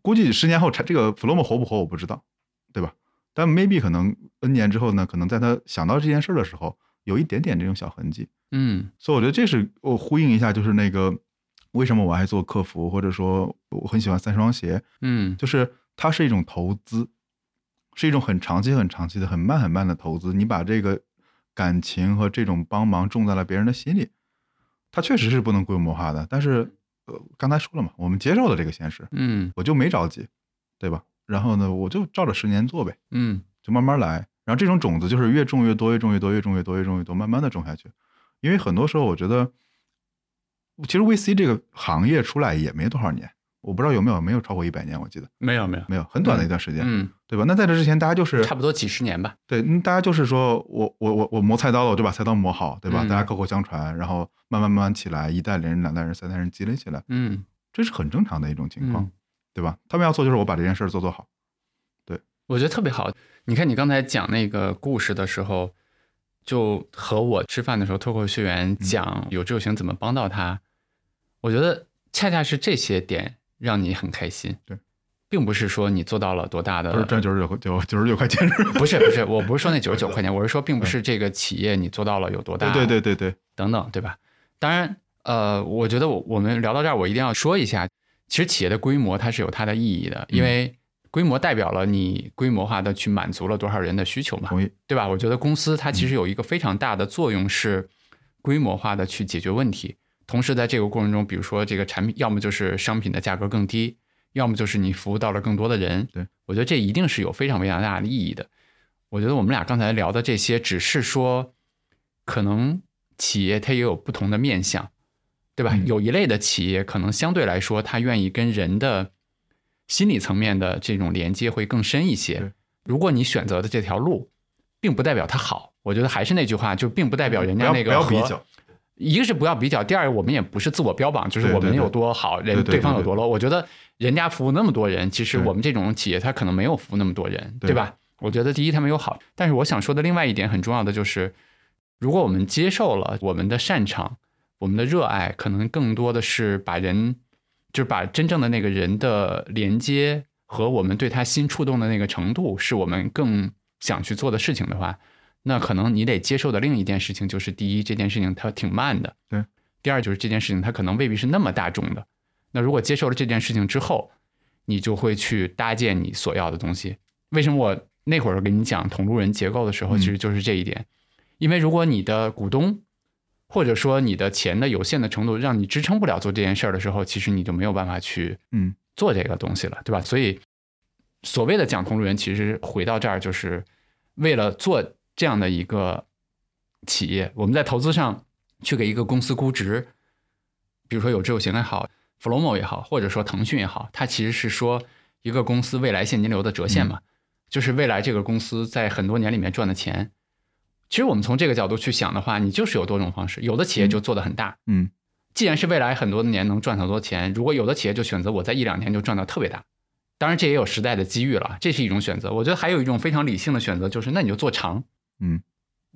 估计十年后这个 Flomo 活不活我不知道，对吧？但 maybe 可能 N 年之后呢，可能在他想到这件事儿的时候，有一点点这种小痕迹。嗯，所以我觉得这是我呼应一下，就是那个。为什么我爱做客服，或者说我很喜欢三双鞋？嗯，就是它是一种投资，是一种很长期、很长期的、很慢、很慢的投资。你把这个感情和这种帮忙种在了别人的心里，它确实是不能规模化的。但是，呃，刚才说了嘛，我们接受了这个现实，嗯，我就没着急，对吧？然后呢，我就照着十年做呗，嗯，就慢慢来。然后这种种子就是越种越多，越种越多，越种越多，越种越多，慢慢的种下去。因为很多时候，我觉得。其实 VC 这个行业出来也没多少年，我不知道有没有没有超过一百年，我记得没有没有没有很短的一段时间，嗯，对吧？那在这之前，大家就是差不多几十年吧，对，大家就是说我我我我磨菜刀了，我就把菜刀磨好，对吧？大家口口相传，然后慢慢慢慢起来，一代人、两代人、三代人积累起来，嗯，这是很正常的一种情况，对吧？他们要做就是我把这件事做做好，对，我觉得特别好。你看你刚才讲那个故事的时候，就和我吃饭的时候，脱口秀员讲有志有行怎么帮到他。我觉得恰恰是这些点让你很开心，对，并不是说你做到了多大的，不是赚九十九九九十九块钱，不是不是，我不是说那九十九块钱，我是说并不是这个企业你做到了有多大，对对对对，等等，对吧？当然，呃，我觉得我我们聊到这儿，我一定要说一下，其实企业的规模它是有它的意义的，因为规模代表了你规模化的去满足了多少人的需求嘛，同意，对吧？我觉得公司它其实有一个非常大的作用是规模化的去解决问题。同时，在这个过程中，比如说这个产品，要么就是商品的价格更低，要么就是你服务到了更多的人。对我觉得这一定是有非常非常大的意义的。我觉得我们俩刚才聊的这些，只是说，可能企业它也有不同的面向，对吧？有一类的企业可能相对来说，它愿意跟人的心理层面的这种连接会更深一些。如果你选择的这条路，并不代表它好。我觉得还是那句话，就并不代表人家那个不要比较。一个是不要比较，第二我们也不是自我标榜，就是我们有多好，人对方有多 low。我觉得人家服务那么多人，其实我们这种企业他可能没有服务那么多人，对吧？我觉得第一他没有好，但是我想说的另外一点很重要的就是，如果我们接受了我们的擅长，我们的热爱，可能更多的是把人，就是把真正的那个人的连接和我们对他心触动的那个程度，是我们更想去做的事情的话。那可能你得接受的另一件事情就是，第一，这件事情它挺慢的；对，第二就是这件事情它可能未必是那么大众的。那如果接受了这件事情之后，你就会去搭建你所要的东西。为什么我那会儿给你讲同路人结构的时候，其实就是这一点。因为如果你的股东或者说你的钱的有限的程度让你支撑不了做这件事儿的时候，其实你就没有办法去嗯做这个东西了，对吧？所以所谓的讲同路人，其实回到这儿就是为了做这样的一个企业，我们在投资上去给一个公司估值，比如说有知有行也好，Flomo 也好，或者说腾讯也好，它其实是说一个公司未来现金流的折现嘛，就是未来这个公司在很多年里面赚的钱。其实我们从这个角度去想的话，你就是有多种方式，有的企业就做得很大，嗯。既然是未来很多年能赚很多钱，如果有的企业就选择我在一两年就赚到特别大，当然这也有时代的机遇了，这是一种选择。我觉得还有一种非常理性的选择，就是那你就做长，嗯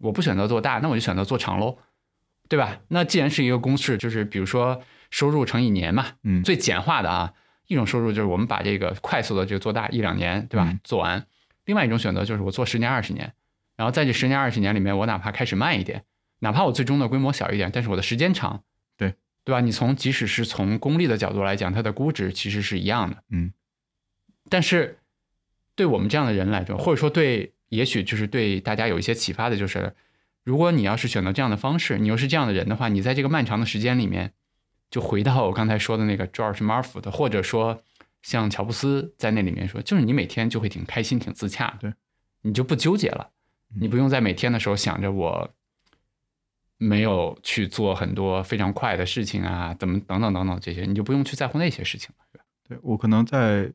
我不选择做大，那我就选择做长喽，对吧？那既然是一个公式，就是比如说收入乘以年嘛，嗯最简化的啊，一种收入就是我们把这个快速的就做大一两年，对吧？嗯做完，另外一种选择就是我做十年二十年，然后在这十年二十年里面，我哪怕开始慢一点，哪怕我最终的规模小一点，但是我的时间长，对对吧？你从即使是从功利的角度来讲，它的估值其实是一样的，嗯但是对我们这样的人来说，或者说对，也许就是对大家有一些启发的，就是如果你要是选择这样的方式，你又是这样的人的话，你在这个漫长的时间里面，就回到我刚才说的那个 George m a r f o r d 或者说像乔布斯在那里面说，就是你每天就会挺开心、挺自洽的，对，你就不纠结了，你不用在每天的时候想着我没有去做很多非常快的事情啊，怎么等等等等这些，你就不用去在乎那些事情了。对我可能在呃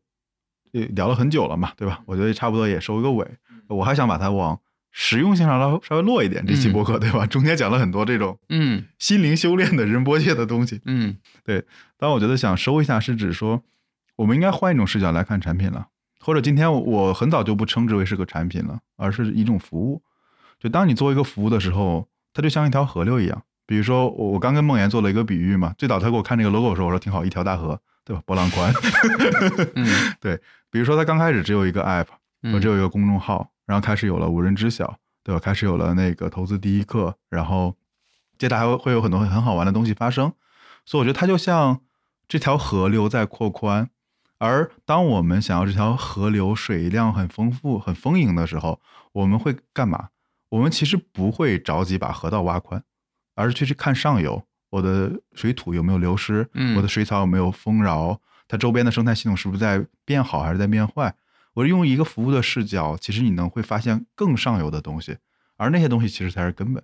聊了很久了嘛，对吧？我觉得差不多也收一个尾。我还想把它往实用性上稍稍微落一点，这期播客、对吧？中间讲了很多这种嗯心灵修炼的仁波切的东西，嗯对但我觉得想收一下，是指说我们应该换一种视角来看产品了，或者今天我我很早就不称之为是个产品了，而是一种服务。就当你做一个服务的时候，它就像一条河流一样。比如说，我我刚跟梦岩做了一个比喻嘛，最早他给我看这个 logo 的时候，我说挺好，一条大河，对吧？波浪宽。嗯比如说，他刚开始只有一个 app，只有一个公众号，然后开始有了无人知晓，对吧？开始有了那个投资第一课，然后接着还会会有很多很好玩的东西发生，所以我觉得它就像这条河流在扩宽，而当我们想要这条河流水量很丰富、很丰盈的时候，我们会干嘛？我们其实不会着急把河道挖宽，而是去去看上游，我的水土有没有流失，嗯我的水草有没有丰饶，它周边的生态系统是不是在变好还是在变坏？我用一个服务的视角，其实你能会发现更上游的东西，而那些东西其实才是根本。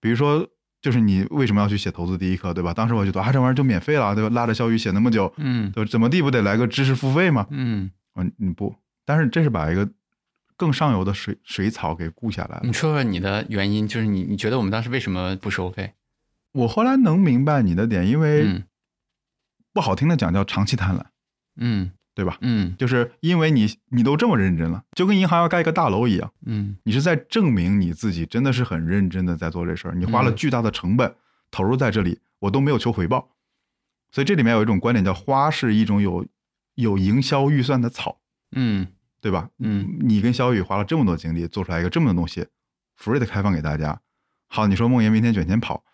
比如说，就是你为什么要去写投资第一课，对吧？当时我觉得啊，这玩意儿就免费了，对吧？拉着肖宇写那么久，嗯对，怎么地不得来个知识付费吗？嗯，嗯，你不，但是这是把一个更上游的水水草给雇下来了你。说说你的原因，就是你你觉得我们当时为什么不收费？我后来能明白你的点，因为嗯不好听的讲叫长期贪婪，嗯对吧？嗯就是因为你你都这么认真了，就跟银行要盖一个大楼一样，嗯你是在证明你自己真的是很认真的在做这事儿，你花了嗯巨大的成本投入在这里，我都没有求回报。所以这里面有一种观点叫花是一种有有营销预算的草，嗯对吧？嗯，你跟小雨花了这么多精力做出来一个这么多东西，free 的开放给大家。好，你说梦妍明天卷钱跑，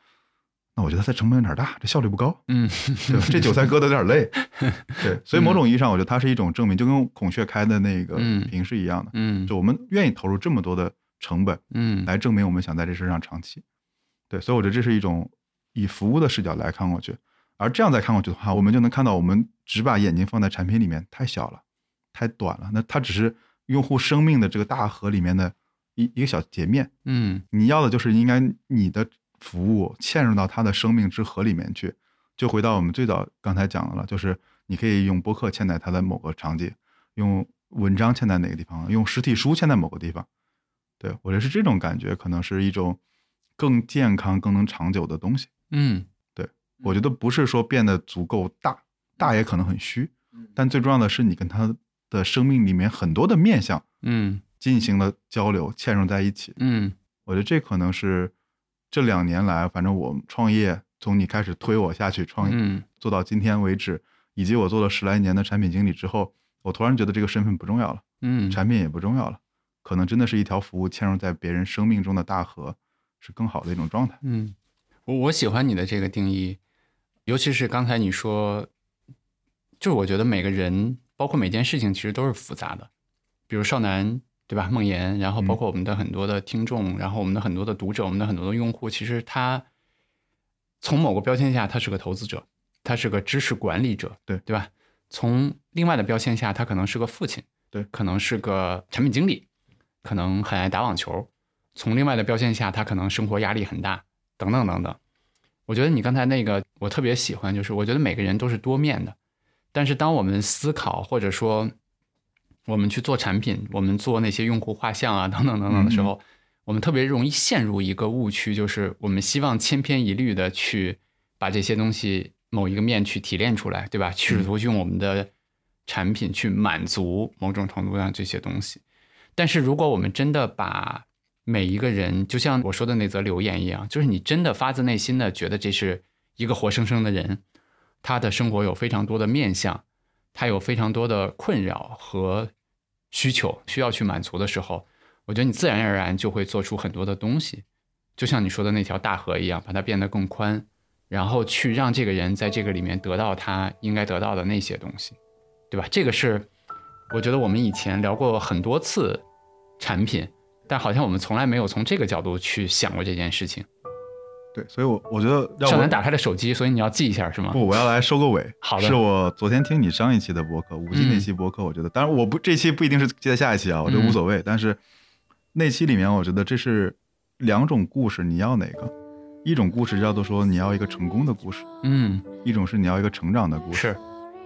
那我觉得它成本有点大，这效率不高，嗯对吧？这韭菜割的有点累，对，所以某种意义上，我觉得它是一种证明，就跟孔雀开的那个嗯屏是一样的，嗯就我们愿意投入这么多的成本嗯来证明我们想在这事上长期。对，所以我觉得这是一种以服务的视角来看过去，而这样再看过去的话，我们就能看到我们只把眼睛放在产品里面太小了，太短了。那它只是用户生命的这个大河里面的一一个小截面。嗯你要的就是应该你的服务嵌入到他的生命之河里面去。就回到我们最早刚才讲的了，就是你可以用播客嵌在他的某个场景，用文章嵌在哪个地方，用实体书嵌在某个地方。对我觉得是这种感觉，可能是一种更健康、更能长久的东西。嗯对我觉得不是说变得足够大，大也可能很虚，但最重要的是你跟他的生命里面很多的面相嗯进行了交流，嵌入在一起。嗯我觉得这可能是这两年来，反正我创业从你开始推我下去创业，嗯做到今天为止，以及我做了十来年的产品经理之后，我突然觉得这个身份不重要了，嗯，产品也不重要了，可能真的是一条服务嵌入在别人生命中的大河，是更好的一种状态。嗯，我我喜欢你的这个定义，尤其是刚才你说，就是我觉得每个人，包括每件事情，其实都是复杂的。比如少男，对吧？梦妍，然后包括我们的很多的听众，然后我们的很多的读者，我们的很多的用户，其实他从某个标签下，他是个投资者，他是个知识管理者，对对吧？从另外的标签下，他可能是个父亲，对可能是个产品经理，可能很爱打网球。从另外的标签下，他可能生活压力很大，等等等等。我觉得你刚才那个我特别喜欢，就是我觉得每个人都是多面的，但是当我们思考或者说我们去做产品，我们做那些用户画像啊等等等等的时候，我们特别容易陷入一个误区，就是我们希望千篇一律的去把这些东西某一个面去提炼出来，对吧？试图用我们的产品去满足某种程度上这些东西。但是如果我们真的把每一个人，就像我说的那则留言一样，就是你真的发自内心的觉得这是一个活生生的人，他的生活有非常多的面相，他有非常多的困扰和需求需要去满足的时候，我觉得你自然而然就会做出很多的东西，就像你说的那条大河一样，把它变得更宽，然后去让这个人在这个里面得到他应该得到的那些东西，对吧？这个是我觉得我们以前聊过很多次产品，但好像我们从来没有从这个角度去想过这件事情。对，所以我我觉得要我少南打开了手机，所以你要记一下是吗？不，我要来收个尾。好的是我昨天听你上一期的播客，五 G 嗯那期播客，我觉得，当然我不这期不一定是接在下一期啊，我觉得无所谓。但是那期里面，我觉得这是两种故事，你要哪个？一种故事叫做说你要一个成功的故事，嗯，一种是你要一个成长的故事。是，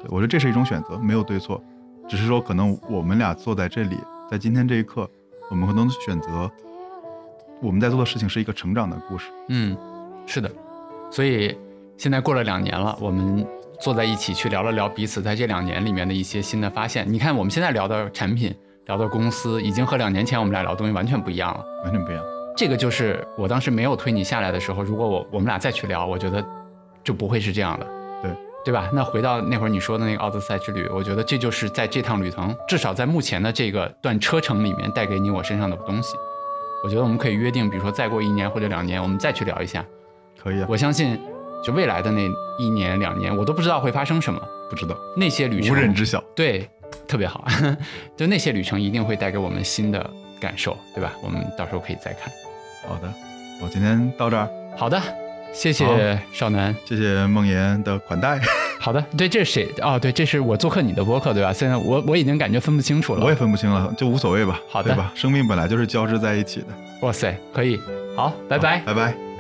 对我觉得这是一种选择，没有对错，只是说可能我们俩坐在这里，在今天这一刻，我们可能选择我们在做的事情是一个成长的故事。嗯，是的。所以现在过了两年了，我们坐在一起去聊了聊彼此在这两年里面的一些新的发现。你看，我们现在聊的产品、聊的公司，已经和两年前我们俩聊的东西完全不一样了。完全不一样。这个就是我当时没有推你下来的时候，如果我我们俩再去聊，我觉得就不会是这样的，对对吧？那回到那会儿你说的那个奥德赛之旅，我觉得这就是在这趟旅程，至少在目前的这个段车程里面带给你我身上的东西。我觉得我们可以约定，比如说再过一年或者两年，我们再去聊一下。可以啊，我相信，就未来的那一年两年，我都不知道会发生什么，不知道，那些旅程无人知晓。对，特别好，就那些旅程一定会带给我们新的感受，对吧？我们到时候可以再看。好的，我今天到这儿，好的，谢谢少南。谢谢梦妍的款待，好的，对，这是谁？哦，对，这是我做客你的播客，对吧？现在我我已经感觉分不清楚了。我也分不清了，就无所谓吧，好的对吧？生命本来就是交织在一起的。哇塞，可以，好，拜拜。拜拜。